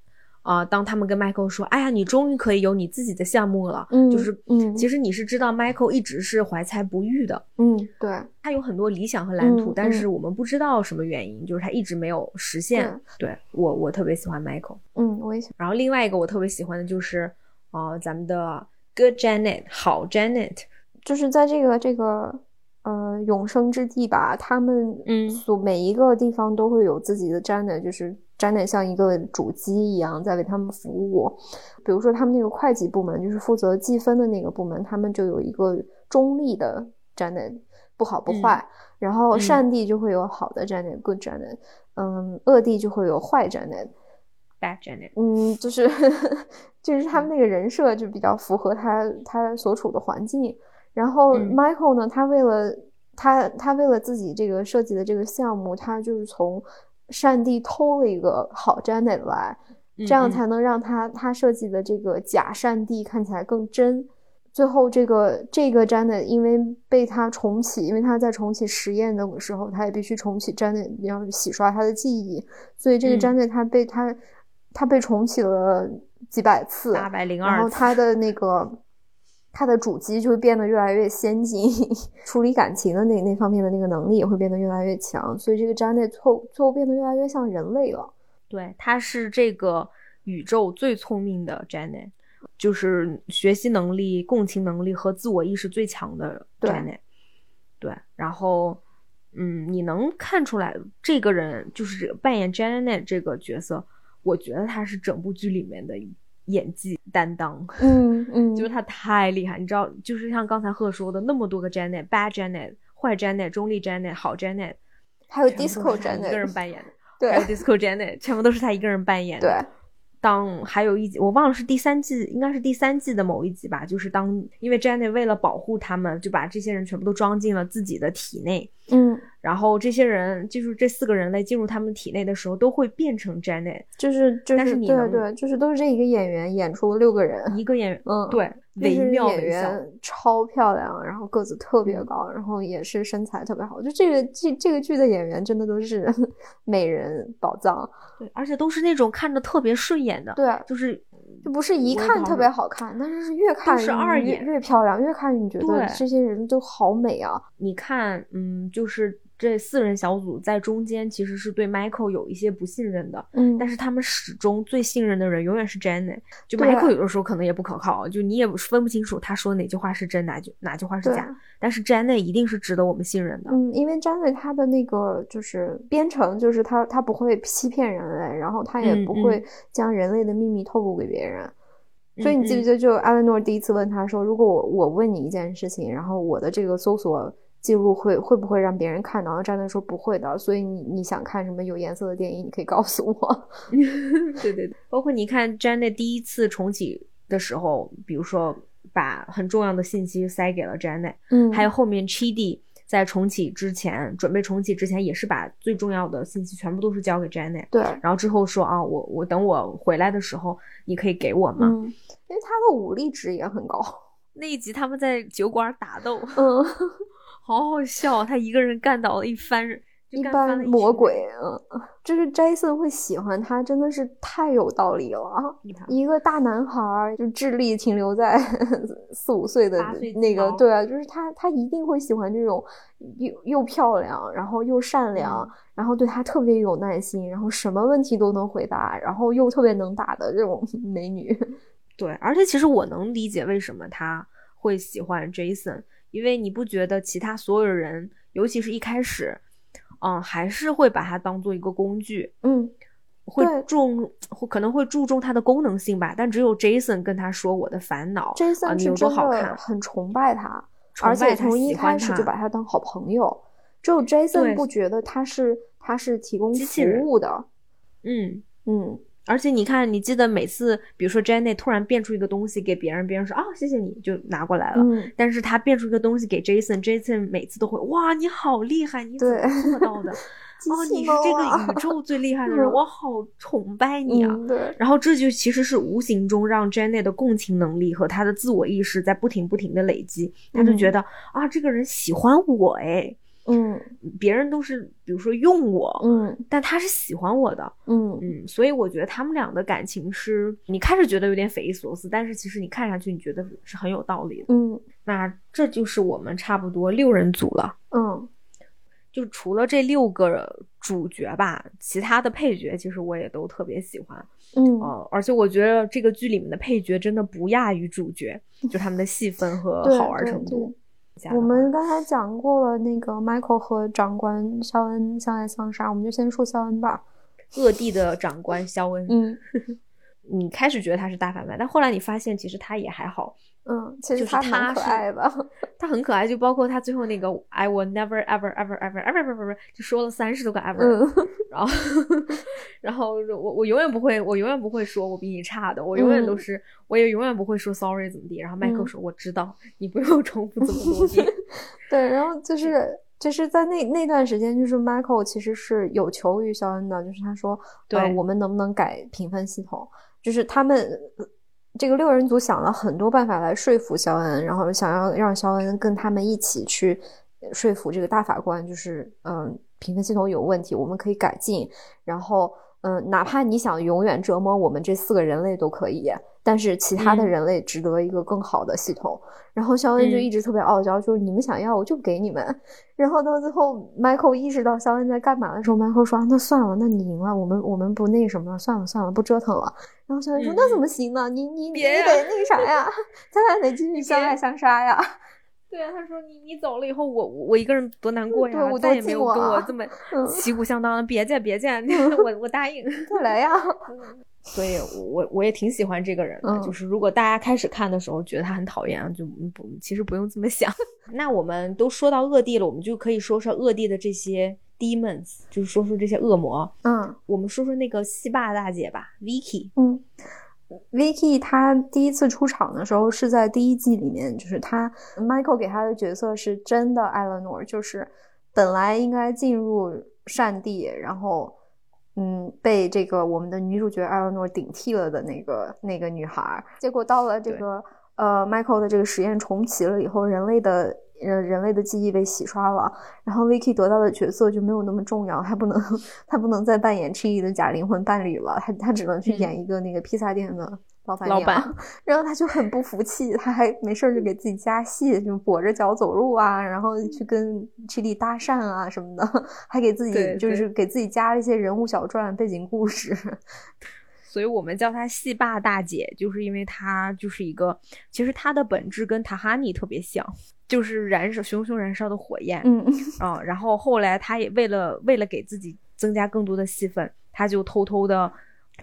啊！当他们跟 Michael 说：“哎呀，你终于可以有你自己的项目了。”嗯，就是，嗯，其实你是知道 Michael 一直是怀才不遇的。嗯，对，他有很多理想和蓝图，但是我们不知道什么原因，就是他一直没有实现。对我，我特别喜欢 Michael。嗯，我也喜欢。然后另外一个我特别喜欢的就是，啊，咱们的 Good Janet，好 Janet，就是在这个这个。呃，永生之地吧，他们嗯，所每一个地方都会有自己的 Janet，就是 Janet 像一个主机一样在为他们服务。比如说，他们那个会计部门，就是负责计分的那个部门，他们就有一个中立的 Janet，不好不坏。然后善地就会有好的 Janet，Good Janet。嗯，恶地就会有坏 Janet，Bad Janet。嗯，就是 就是他们那个人设就比较符合他他所处的环境。然后 Michael 呢，他为了他他为了自己这个设计的这个项目，他就是从善地偷了一个好 Janet 来，这样才能让他他设计的这个假善地看起来更真。最后，这个这个 Janet 因为被他重启，因为他在重启实验的时候，他也必须重启 Janet，要洗刷他的记忆，所以这个 Janet 他被他他被重启了几百次，八百零二，然后他的。那个他的主机就会变得越来越先进，处理感情的那那方面的那个能力也会变得越来越强，所以这个 Janet 最后最后变得越来越像人类了。对，他是这个宇宙最聪明的 Janet。就是学习能力、共情能力和自我意识最强的 Janet，对，然后，嗯，你能看出来这个人就是扮演 Janet 这个角色，我觉得他是整部剧里面的演技担当，嗯嗯，就是他太厉害，你知道，就是像刚才贺说的那么多个 Janet，bad Janet、坏 Janet、中立 Janet、好 Janet，还有 Disco Janet，一个人扮演的，对，还有 Disco Janet，全部都是他一个人扮演的，对。当还有一集，我忘了是第三季，应该是第三季的某一集吧。就是当因为 Janet 为了保护他们，就把这些人全部都装进了自己的体内。嗯，然后这些人就是这四个人类进入他们体内的时候，都会变成 Jenny。就是就是，但是你对对，就是都是这一个演员演出了六个人，一个演员，嗯，对，惟妙演员超漂亮，然后个子特别高，然后也是身材特别好。就这个这这个剧的演员真的都是 美人宝藏。对，而且都是那种看着特别顺眼的，对，就是就不是一看特别好看，但是是越看是二眼越漂亮，越看你觉得这些人都好美啊。你看，嗯，就是这四人小组在中间其实是对 Michael 有一些不信任的，嗯，但是他们始终最信任的人永远是 Jenny。就 Michael 有的时候可能也不可靠，就你也分不清楚他说哪句话是真，哪句哪句话是假。但是 Jenny 一定是值得我们信任的，嗯，因为 Jenny 他的那个就是编程，就是他他不会欺骗人类，然后他也不会将人类的秘密透露给别人。所以你记不记得，就阿兰诺第一次问他说：“如果我我问你一件事情，然后我的这个搜索记录会会不会让别人看到？”然后 Jenny 说：“不会的。”所以你你想看什么有颜色的电影，你可以告诉我。对对对，包括你看 Jenny 第一次重启的时候，比如说。把很重要的信息塞给了 Janet，嗯，还有后面 Chidi 在重启之前，准备重启之前，也是把最重要的信息全部都是交给 Janet，对，然后之后说啊，我我等我回来的时候，你可以给我吗？嗯，因为他的武力值也很高。那一集他们在酒馆打斗，嗯，好好笑，他一个人干倒了一番人。一般魔鬼，嗯，就是 Jason 会喜欢他，真的是太有道理了。一个大男孩，就智力停留在 四五岁的那个，对啊，就是他，他一定会喜欢这种又又漂亮，然后又善良，然后对他特别有耐心，然后什么问题都能回答，然后又特别能打的这种美女。对，而且其实我能理解为什么他会喜欢 Jason，因为你不觉得其他所有人，尤其是一开始。嗯，还是会把它当做一个工具，嗯，会重，可能会注重它的功能性吧。但只有 Jason 跟他说我的烦恼，Jason 是真的很崇拜他，而且从一开始就把他当好朋友。只有 Jason 不觉得他是他是提供服务的，嗯嗯。而且你看，你记得每次，比如说 Jenny 突然变出一个东西给别人，别人说啊谢谢你就拿过来了。嗯。但是他变出一个东西给 Jason，Jason 每次都会哇你好厉害，你怎么做到的？哦，你是这个宇宙最厉害的人，我好崇拜你啊！对。然后这就其实是无形中让 Jenny 的共情能力和她的自我意识在不停不停的累积，他就觉得啊这个人喜欢我哎。嗯，别人都是比如说用我，嗯，但他是喜欢我的，嗯嗯，所以我觉得他们俩的感情是你开始觉得有点匪夷所思，但是其实你看上去，你觉得是很有道理的。嗯，那这就是我们差不多六人组了。嗯，就除了这六个主角吧，其他的配角其实我也都特别喜欢。嗯，而且我觉得这个剧里面的配角真的不亚于主角，就他们的戏份和好玩程度。我们刚才讲过了，那个 Michael 和长官肖恩相爱相杀，我们就先说肖恩吧。各地的长官肖恩，嗯，你开始觉得他是大反派，但后来你发现其实他也还好。嗯，其实他蛮可爱的，他很可爱，就包括他最后那个 I will never ever ever ever ever ever 就说了三十多个 ever，然后然后我我永远不会，我永远不会说我比你差的，我永远都是，我也永远不会说 sorry 怎么地。然后麦克说我知道，你不用重复怎么多遍。对，然后就是就是在那那段时间，就是 Michael 其实是有求于肖恩的，就是他说，对，我们能不能改评分系统？就是他们这个六人组想了很多办法来说服肖恩，然后想要让肖恩跟他们一起去说服这个大法官，就是嗯，评分系统有问题，我们可以改进，然后。嗯，哪怕你想永远折磨我们这四个人类都可以，但是其他的人类值得一个更好的系统。然后肖恩就一直特别傲娇，就是你们想要我就给你们。然后到最后，Michael 意识到肖恩在干嘛的时候，Michael 说：“那算了，那你赢了，我们我们不那什么了，算了算了，不折腾了。”然后肖恩说：“那怎么行呢？你你你得那个啥呀，咱俩得继续相爱相杀呀。”对啊，他说你你走了以后，我我一个人多难过呀！我再也没有跟我这么旗鼓相当的，别介别介，我我答应再来呀。所以，我我也挺喜欢这个人的。就是如果大家开始看的时候觉得他很讨厌，就不其实不用这么想。那我们都说到恶地了，我们就可以说说恶地的这些 demons，就是说说这些恶魔。嗯，我们说说那个戏霸大姐吧，Vicky。嗯。Vicky 她第一次出场的时候是在第一季里面，就是她 Michael 给她的角色是真的 Eleanor，就是本来应该进入善地，然后嗯被这个我们的女主角 Eleanor 顶替了的那个那个女孩，结果到了这个呃 Michael 的这个实验重启了以后，人类的。呃，人类的记忆被洗刷了，然后 Vicky 得到的角色就没有那么重要，他不能，他不能再扮演 Chili 的假灵魂伴侣了，他他只能去演一个那个披萨店的老板娘。然后他就很不服气，他还没事就给自己加戏，就跛着脚走路啊，然后去跟 Chili 搭讪啊什么的，还给自己就是给自己加了一些人物小传、背景故事。所以我们叫她戏霸大姐，就是因为她就是一个，其实她的本质跟塔哈尼特别像。就是燃烧熊熊燃烧的火焰，嗯。啊，然后后来他也为了为了给自己增加更多的戏份，他就偷偷的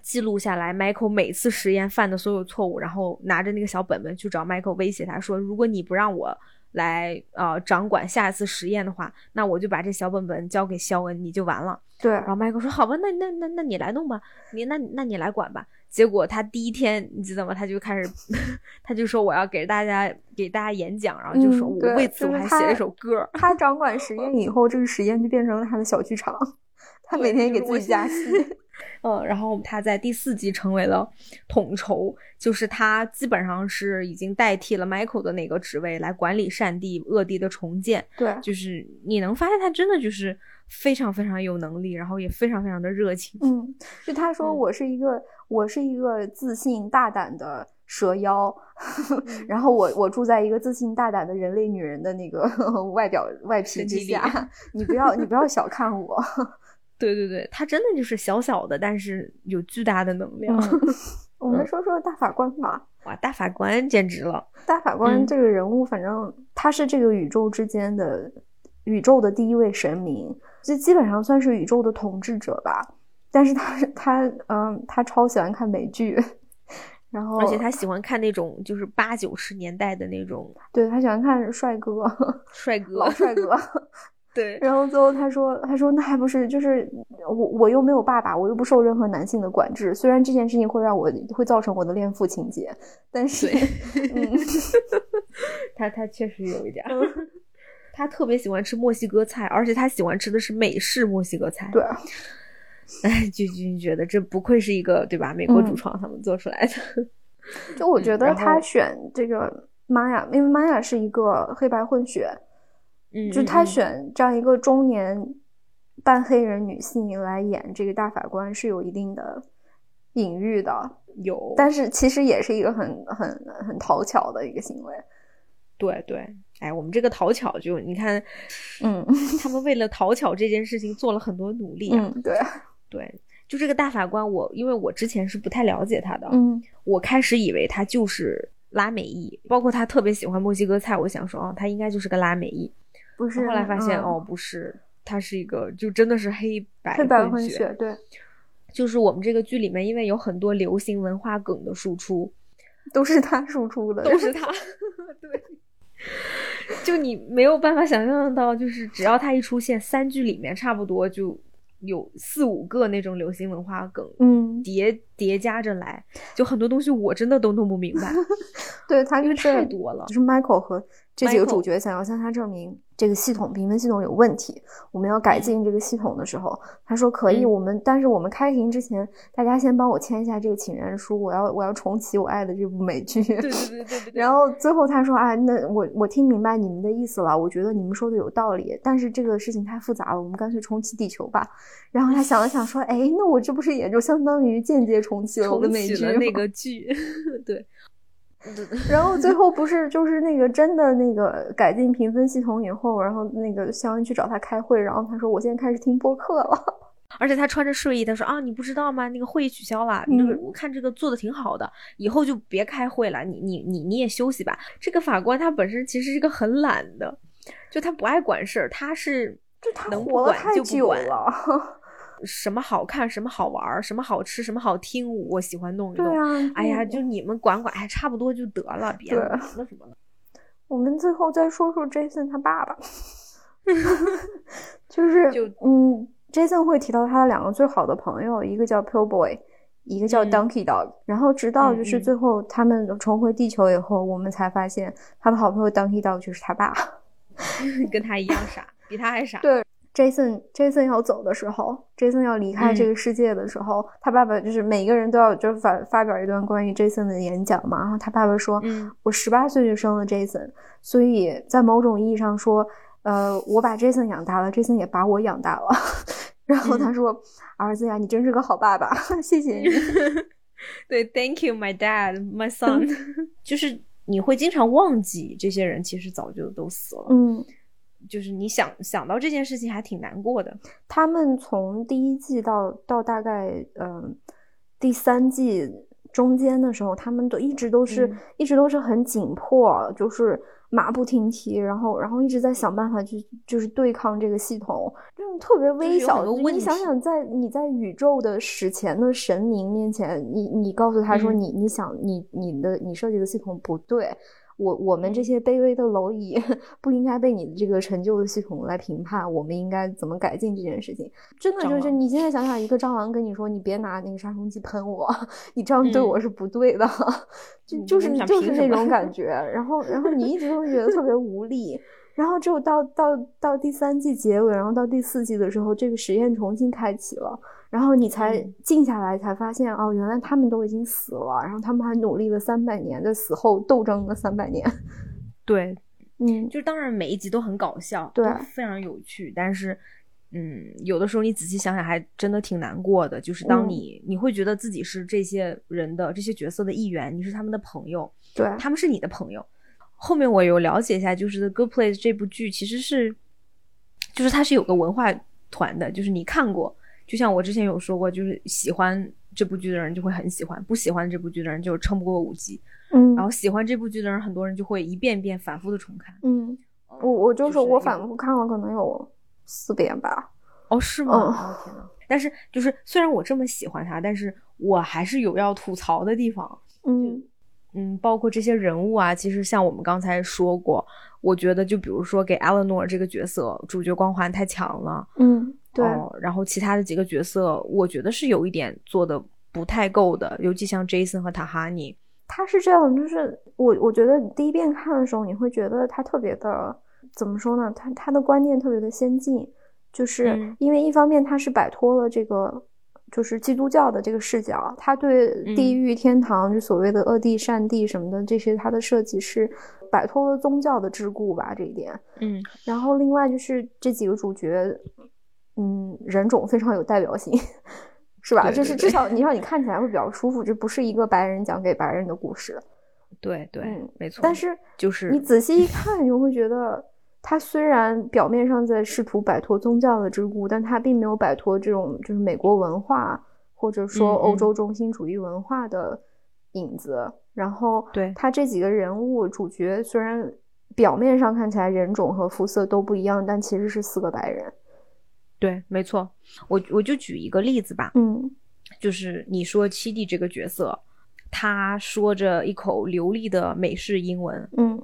记录下来 Michael 每次实验犯的所有错误，然后拿着那个小本本去找 Michael 威胁他说，如果你不让我来呃掌管下一次实验的话，那我就把这小本本交给肖恩，你就完了。对，然后 Michael 说好吧，那那那那你来弄吧，你那那你来管吧。结果他第一天，你知道吗？他就开始，他就说我要给大家给大家演讲，然后就说我为此我还写了一首歌。他掌管实验以后，这个实验就变成了他的小剧场，他每天给自己加戏。嗯，然后他在第四季成为了统筹，就是他基本上是已经代替了 Michael 的那个职位来管理善地恶地的重建。对，就是你能发现他真的就是非常非常有能力，然后也非常非常的热情。嗯，就他说我是一个。我是一个自信大胆的蛇妖，然后我我住在一个自信大胆的人类女人的那个 外表外皮之下，你不要你不要小看我。对对对，他真的就是小小的，但是有巨大的能量。我们说说大法官吧。哇，大法官简直了！大法官这个人物，反正他是这个宇宙之间的宇宙的第一位神明，就基本上算是宇宙的统治者吧。但是他他嗯，他超喜欢看美剧，然后而且他喜欢看那种就是八九十年代的那种，对他喜欢看帅哥，帅哥，老帅哥，对。然后最后他说他说那还不是就是我我又没有爸爸，我又不受任何男性的管制，虽然这件事情会让我会造成我的恋父情节，但是 他他确实有一点，他特别喜欢吃墨西哥菜，而且他喜欢吃的是美式墨西哥菜，对。哎，就就觉得这不愧是一个对吧？美国主创他们做出来的。就我觉得他选这个玛雅，因为玛雅是一个黑白混血，嗯，就他选这样一个中年半黑人女性来演这个大法官是有一定的隐喻的，有，但是其实也是一个很很很讨巧的一个行为。对对，哎，我们这个讨巧就你看，嗯，他们为了讨巧这件事情做了很多努力啊，对。对，就这个大法官，我因为我之前是不太了解他的，嗯，我开始以为他就是拉美裔，包括他特别喜欢墨西哥菜，我想说哦，他应该就是个拉美裔，不是，后来发现哦，不是，他是一个就真的是黑白黑白混血，对，就是我们这个剧里面，因为有很多流行文化梗的输出，都是他输出的，都 是他，对，就你没有办法想象到，就是只要他一出现，三剧里面差不多就。有四五个那种流行文化梗，嗯，叠叠加着来，就很多东西我真的都弄不明白。对他因为太多了，就是 Michael 和这几个主角想要向他证明这个系统评分系统有问题，我们要改进这个系统的时候，他说可以，我们但是我们开庭之前，大家先帮我签一下这个请愿书，我要我要重启我爱的这部美剧。对对对对对。然后最后他说啊，那我我听明白你们的意思了，我觉得你们说的有道理，但是这个事情太复杂了，我们干脆重启地球吧。然后他想了想说，哎，那我这不是也就相当于间接重启了我的美剧那个剧？对。然后最后不是就是那个真的那个改进评分系统以后，然后那个肖恩去找他开会，然后他说我现在开始听播客了，而且他穿着睡衣，他说啊你不知道吗？那个会议取消了，那个我看这个做的挺好的，以后就别开会了，你你你你也休息吧。这个法官他本身其实是一个很懒的，就他不爱管事儿，他是就他能不管就不管了。什么好看，什么好玩，什么好吃，什么好听，我喜欢弄一弄。对啊，哎呀，就你们管管，哎，差不多就得了，别那什么了。我们最后再说说 Jason 他爸爸，就是就嗯，Jason 会提到他的两个最好的朋友，一个叫 Pill Boy，一个叫 Donkey Dog。然后直到就是最后他们重回地球以后，我们才发现他的好朋友 Donkey Dog 就是他爸，跟他一样傻，比他还傻。对。Jason Jason 要走的时候，Jason 要离开这个世界的时候，他爸爸就是每个人都要就发发表一段关于 Jason 的演讲嘛。然后他爸爸说：“嗯，我十八岁就生了 Jason，所以在某种意义上说，呃，我把 Jason 养大了，Jason 也把我养大了。”然后他说：“儿子呀，你真是个好爸爸，谢谢你。”对，Thank you, my dad, my son。就是你会经常忘记这些人其实早就都死了。嗯。就是你想想到这件事情还挺难过的。他们从第一季到到大概嗯第三季中间的时候，他们都一直都是一直都是很紧迫，就是马不停蹄，然后然后一直在想办法去就是对抗这个系统，这种特别微小的。你想想，在你在宇宙的史前的神明面前，你你告诉他说你你想你你的你设计的系统不对。我我们这些卑微的蝼蚁 不应该被你的这个陈旧的系统来评判，我们应该怎么改进这件事情？真的就是你现在想想，一个蟑螂跟你说你别拿那个杀虫剂喷我，你这样对我是不对的，就就是就是那种感 觉。然后然后你一直都觉得特别无力。然后只有到到到第三季结尾，然后到第四季的时候，这个实验重新开启了，然后你才静下来，才发现哦，原来他们都已经死了，然后他们还努力了三百年，在死后斗争了三百年。对，嗯，就当然每一集都很搞笑，对，非常有趣，但是，嗯，有的时候你仔细想想，还真的挺难过的。就是当你你会觉得自己是这些人的这些角色的一员，你是他们的朋友，对，他们是你的朋友。后面我有了解一下，就是《The Good Place》这部剧其实是，就是它是有个文化团的，就是你看过，就像我之前有说过，就是喜欢这部剧的人就会很喜欢，不喜欢这部剧的人就撑不过五集。嗯，然后喜欢这部剧的人，很多人就会一遍遍反复的重看。嗯，我我就是我反复看了可能有四遍吧。哦，是吗？哦天呐。但是就是虽然我这么喜欢他，但是我还是有要吐槽的地方。嗯。嗯，包括这些人物啊，其实像我们刚才说过，我觉得就比如说给艾伦诺这个角色主角光环太强了，嗯，对。然后其他的几个角色，我觉得是有一点做的不太够的，尤其像 Jason 和塔哈尼，他是这样，就是我我觉得第一遍看的时候，你会觉得他特别的怎么说呢？他他的观念特别的先进，就是因为一方面他是摆脱了这个。就是基督教的这个视角，他对地狱、天堂，就所谓的恶地、善地什么的这些，他的设计是摆脱了宗教的桎梏吧，这一点。嗯，然后另外就是这几个主角，嗯，人种非常有代表性，是吧？就是至少你让你看起来会比较舒服，这不是一个白人讲给白人的故事。对对，没错。但是就是你仔细一看，你就会觉得。他虽然表面上在试图摆脱宗教的桎梏，但他并没有摆脱这种就是美国文化或者说欧洲中心主义文化的影子。然后，对他这几个人物主角虽然表面上看起来人种和肤色都不一样，但其实是四个白人。对，没错。我我就举一个例子吧，嗯，就是你说七弟这个角色，他说着一口流利的美式英文，嗯。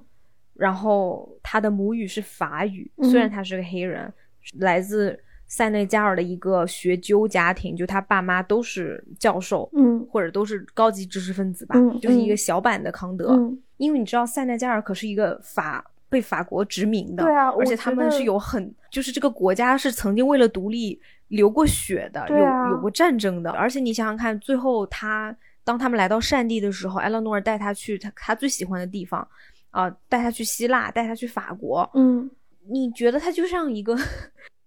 然后他的母语是法语，虽然他是个黑人，来自塞内加尔的一个学究家庭，就他爸妈都是教授，嗯，或者都是高级知识分子吧，嗯，就是一个小版的康德。因为你知道塞内加尔可是一个法被法国殖民的，对啊，而且他们是有很，就是这个国家是曾经为了独立流过血的，有有过战争的。而且你想想看，最后他当他们来到善地的时候，埃勒诺尔带他去他他最喜欢的地方，啊，带他去希腊，带他去法国，嗯，你觉得他就像一个？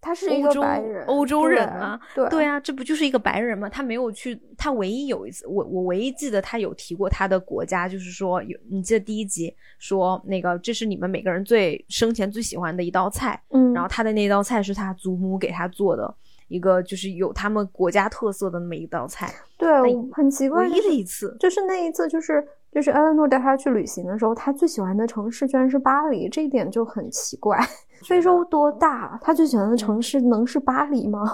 他是一个白人，欧洲人啊，对对啊，这不就是一个白人吗？他没有去，他唯一有一次，我我唯一记得他有提过他的国家，就是说有，你记得第一集说那个这是你们每个人最生前最喜欢的一道菜，嗯，然后他的那道菜是他祖母给他做的一个，就是有他们国家特色的那么一道菜，对，很奇怪，唯一的一次，就是那一次，就是就是埃兰诺带他去旅行的时候，他最喜欢的城市居然是巴黎，这一点就很奇怪。非洲多大？他最喜欢的城市能是巴黎吗？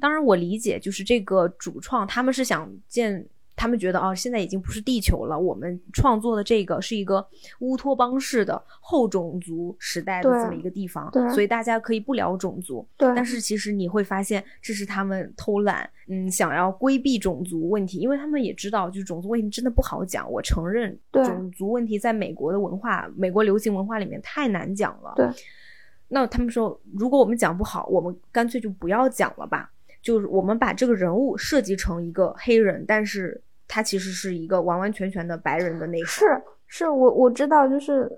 当然，我理解，就是这个主创他们是想建，他们觉得啊，现在已经不是地球了，我们创作的这个是一个乌托邦式的后种族时代的这么一个地方，所以大家可以不聊种族。对，但是其实你会发现，这是他们偷懒，嗯，想要规避种族问题，因为他们也知道，就是种族问题真的不好讲。我承认，种族问题在美国的文化、美国流行文化里面太难讲了。对。那他们说，如果我们讲不好，我们干脆就不要讲了吧。就是我们把这个人物设计成一个黑人，但是他其实是一个完完全全的白人的内是是，我我知道，就是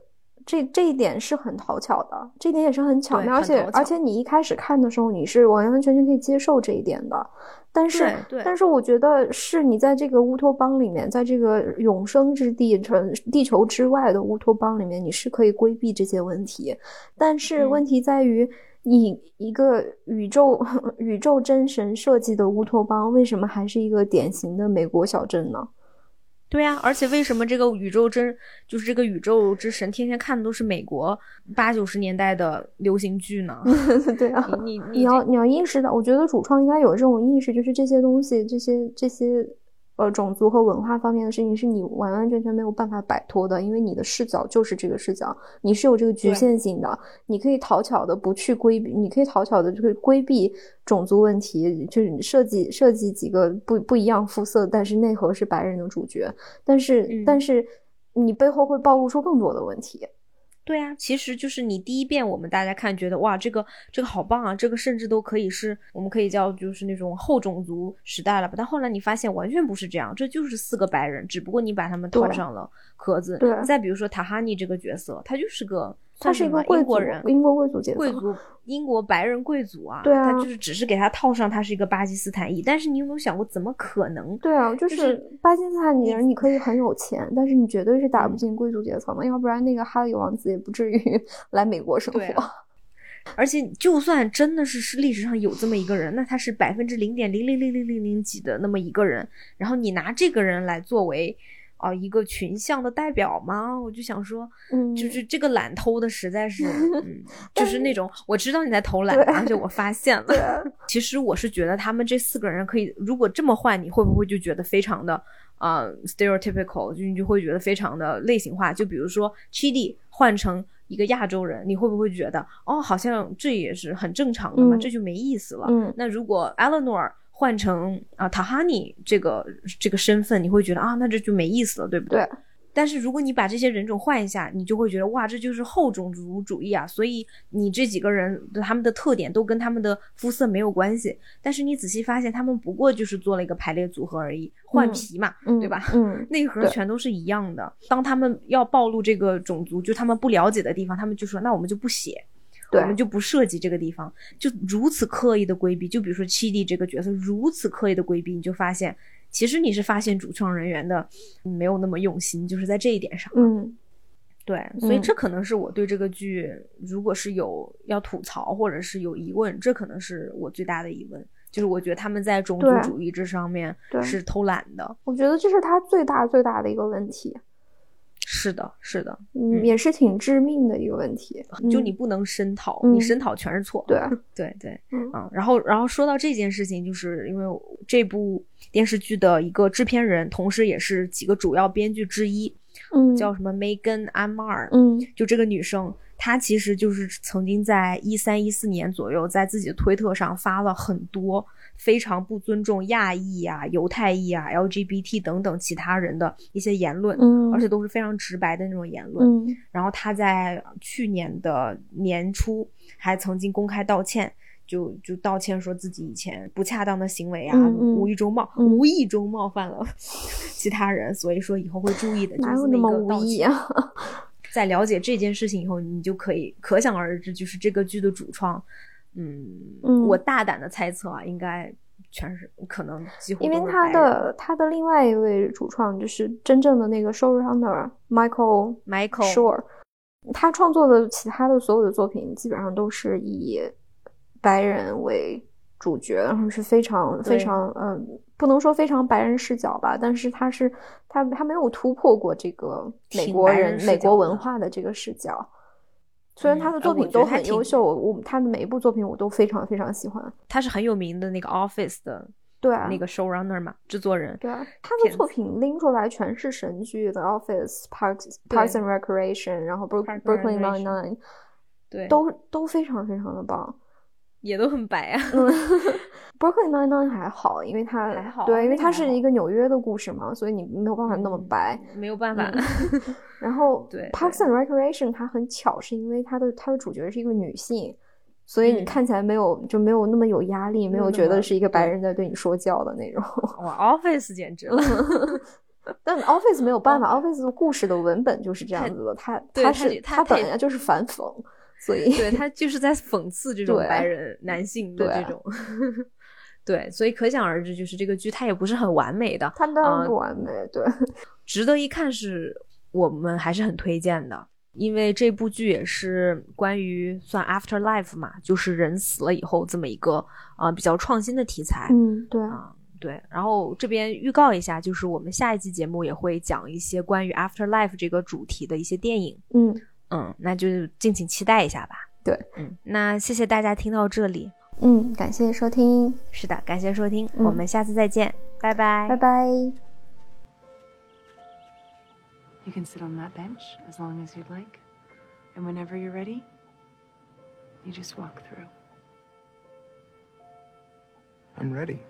这这一点是很讨巧的，这点也是很巧妙，而且而且你一开始看的时候，你是完完全全可以接受这一点的。但是，但是我觉得是你在这个乌托邦里面，在这个永生之地、成地球之外的乌托邦里面，你是可以规避这些问题。但是问题在于，你一一个宇宙 宇宙真神设计的乌托邦，为什么还是一个典型的美国小镇呢？对呀，而且为什么这个宇宙真就是这个宇宙之神天天看的都是美国八九十年代的流行剧呢？对啊，你你要你要意识到，我觉得主创应该有这种意识，就是这些东西，这些这些。呃，种族和文化方面的事情是你完完全全没有办法摆脱的，因为你的视角就是这个视角，你是有这个局限性的。你可以讨巧的不去规避，你可以讨巧的就是规避种族问题，就是设计设计几个不不一样肤色，但是内核是白人的主角，但是但是你背后会暴露出更多的问题。对啊，其实就是你第一遍我们大家看觉得哇，这个这个好棒啊，这个甚至都可以是我们可以叫就是那种后种族时代了吧。但后来你发现完全不是这样，这就是四个白人，只不过你把他们套上了壳子。对，再比如说塔哈尼这个角色，他就是个。他是一个英国人，英国贵族阶层，贵族，英国白人贵族啊。对啊，他就是只是给他套上他是一个巴基斯坦裔，但是你有没有想过，怎么可能？对啊，就是巴基斯坦人，你可以很有钱，但是你绝对是打不进贵族阶层的，要不然那个哈里王子也不至于 来美国生活。而且，就算真的是是历史上有这么一个人，那他是百分之零点零零零零零零几的那么一个人，然后你拿这个人来作为。哦，一个群像的代表吗？我就想说，嗯，就是这个懒偷的实在是，嗯，就是那种我知道你在偷懒，而且我发现了。其实我是觉得他们这四个人可以，如果这么换，你会不会就觉得非常的啊 stereotypical，就你就会觉得非常的类型化？就比如说 Chidi 换成一个亚洲人，你会不会觉得哦，好像这也是很正常的嘛？这就没意思了。嗯，那如果 Eleanor。换成啊，塔哈尼这个这个身份，你会觉得啊，那这就没意思了，对不对？但是如果你把这些人种换一下，你就会觉得哇，这就是后种族主义啊！所以你这几个人的他们的特点都跟他们的肤色没有关系。但是你仔细发现，他们不过就是做了一个排列组合而已，换皮嘛，对吧？嗯，内核全都是一样的。当他们要暴露这个种族，就他们不了解的地方，他们就说那我们就不写。我们就不涉及这个地方，就如此刻意的规避。就比如说七弟这个角色，如此刻意的规避，你就发现，其实你是发现主创人员的没有那么用心，就是在这一点上。嗯，对，所以这可能是我对这个剧，如果是有要吐槽或者是有疑问，这可能是我最大的疑问，就是我觉得他们在种族主义这上面是偷懒的。我觉得这是他最大最大的一个问题。是的，是的，嗯，也是挺致命的一个问题。就你不能声讨，你声讨全是错。对，对，对，嗯。然后，然后说到这件事情，就是因为这部电视剧的一个制片人，同时也是几个主要编剧之一，嗯，叫什么 Megan Amar，嗯，就这个女生，她其实就是曾经在一三一四年左右，在自己的推特上发了很多非常不尊重亚裔啊、犹太裔啊、LGBT 等等其他人的一些言论，嗯而且都是非常直白的那种言论。嗯然后他在去年的年初还曾经公开道歉，就就道歉说自己以前不恰当的行为啊，无意中冒、嗯无意中冒犯了 其他人，所以说以后会注意的。哪就是这有那么无意啊？在了解这件事情以后，你就可以可想而知，就是这个剧的主创，嗯，嗯。我大胆的猜测啊，应该全是可能几乎因为他的他的另外一位主创就是真正的那个 showrunner Michael Michael Shore，他创作的其他的所有的作品基本上都是以白人为主角，然后是非常非常嗯，不能说非常白人视角吧，但是他是他他没有突破过这个美国人人美国文化的这个视角。虽然他的作品都很优秀，我他的每一部作品我都非常非常喜欢。他是很有名的那个 Office 的，对，那个 Showrunner 嘛，制作人。对啊，他的作品拎出来全是神剧的 Office、Parks、Parks and Recreation，然后 Berkeley Nine Nine，对，都都非常非常的棒。也都很白啊。嗯，Brooklyn Nine Nine 还好，因为它还好对，因为它是一个纽约的故事嘛，所以你没有办法那么嗯白。没有办法。然后对 Parks and Recreation 它很巧，是因为它的它的主角是一个女性。所以你嗯看起来没有就没有那么有压力，没有觉得是一个白人在对你说教的那种。哇，Office 简直了。但 Office 没有办法，Office 的故事的文本就是这样子的，它它是它本来就是反讽，所以对他就是在讽刺这种白人男性的这种。对，所以可想而知，就是这个剧它也不是很完美的，它当啊然不完美，对，值得一看是我们还是很推荐的，因为这部剧也是关于算 afterlife 嘛，就是人死了以后这么一个啊、呃比较创新的题材。嗯，对，啊，对，然后这边预告一下，就是我们下一期节目也会讲一些关于 afterlife 这个主题的一些电影，嗯，嗯，那就敬请期待一下吧。对，嗯，那谢谢大家听到这里，嗯，感谢收听，是的，感谢收听，嗯我们下次再见，拜拜，拜拜。You can sit on that bench as long as you'd like. And whenever you're ready, you just walk through. I'm ready.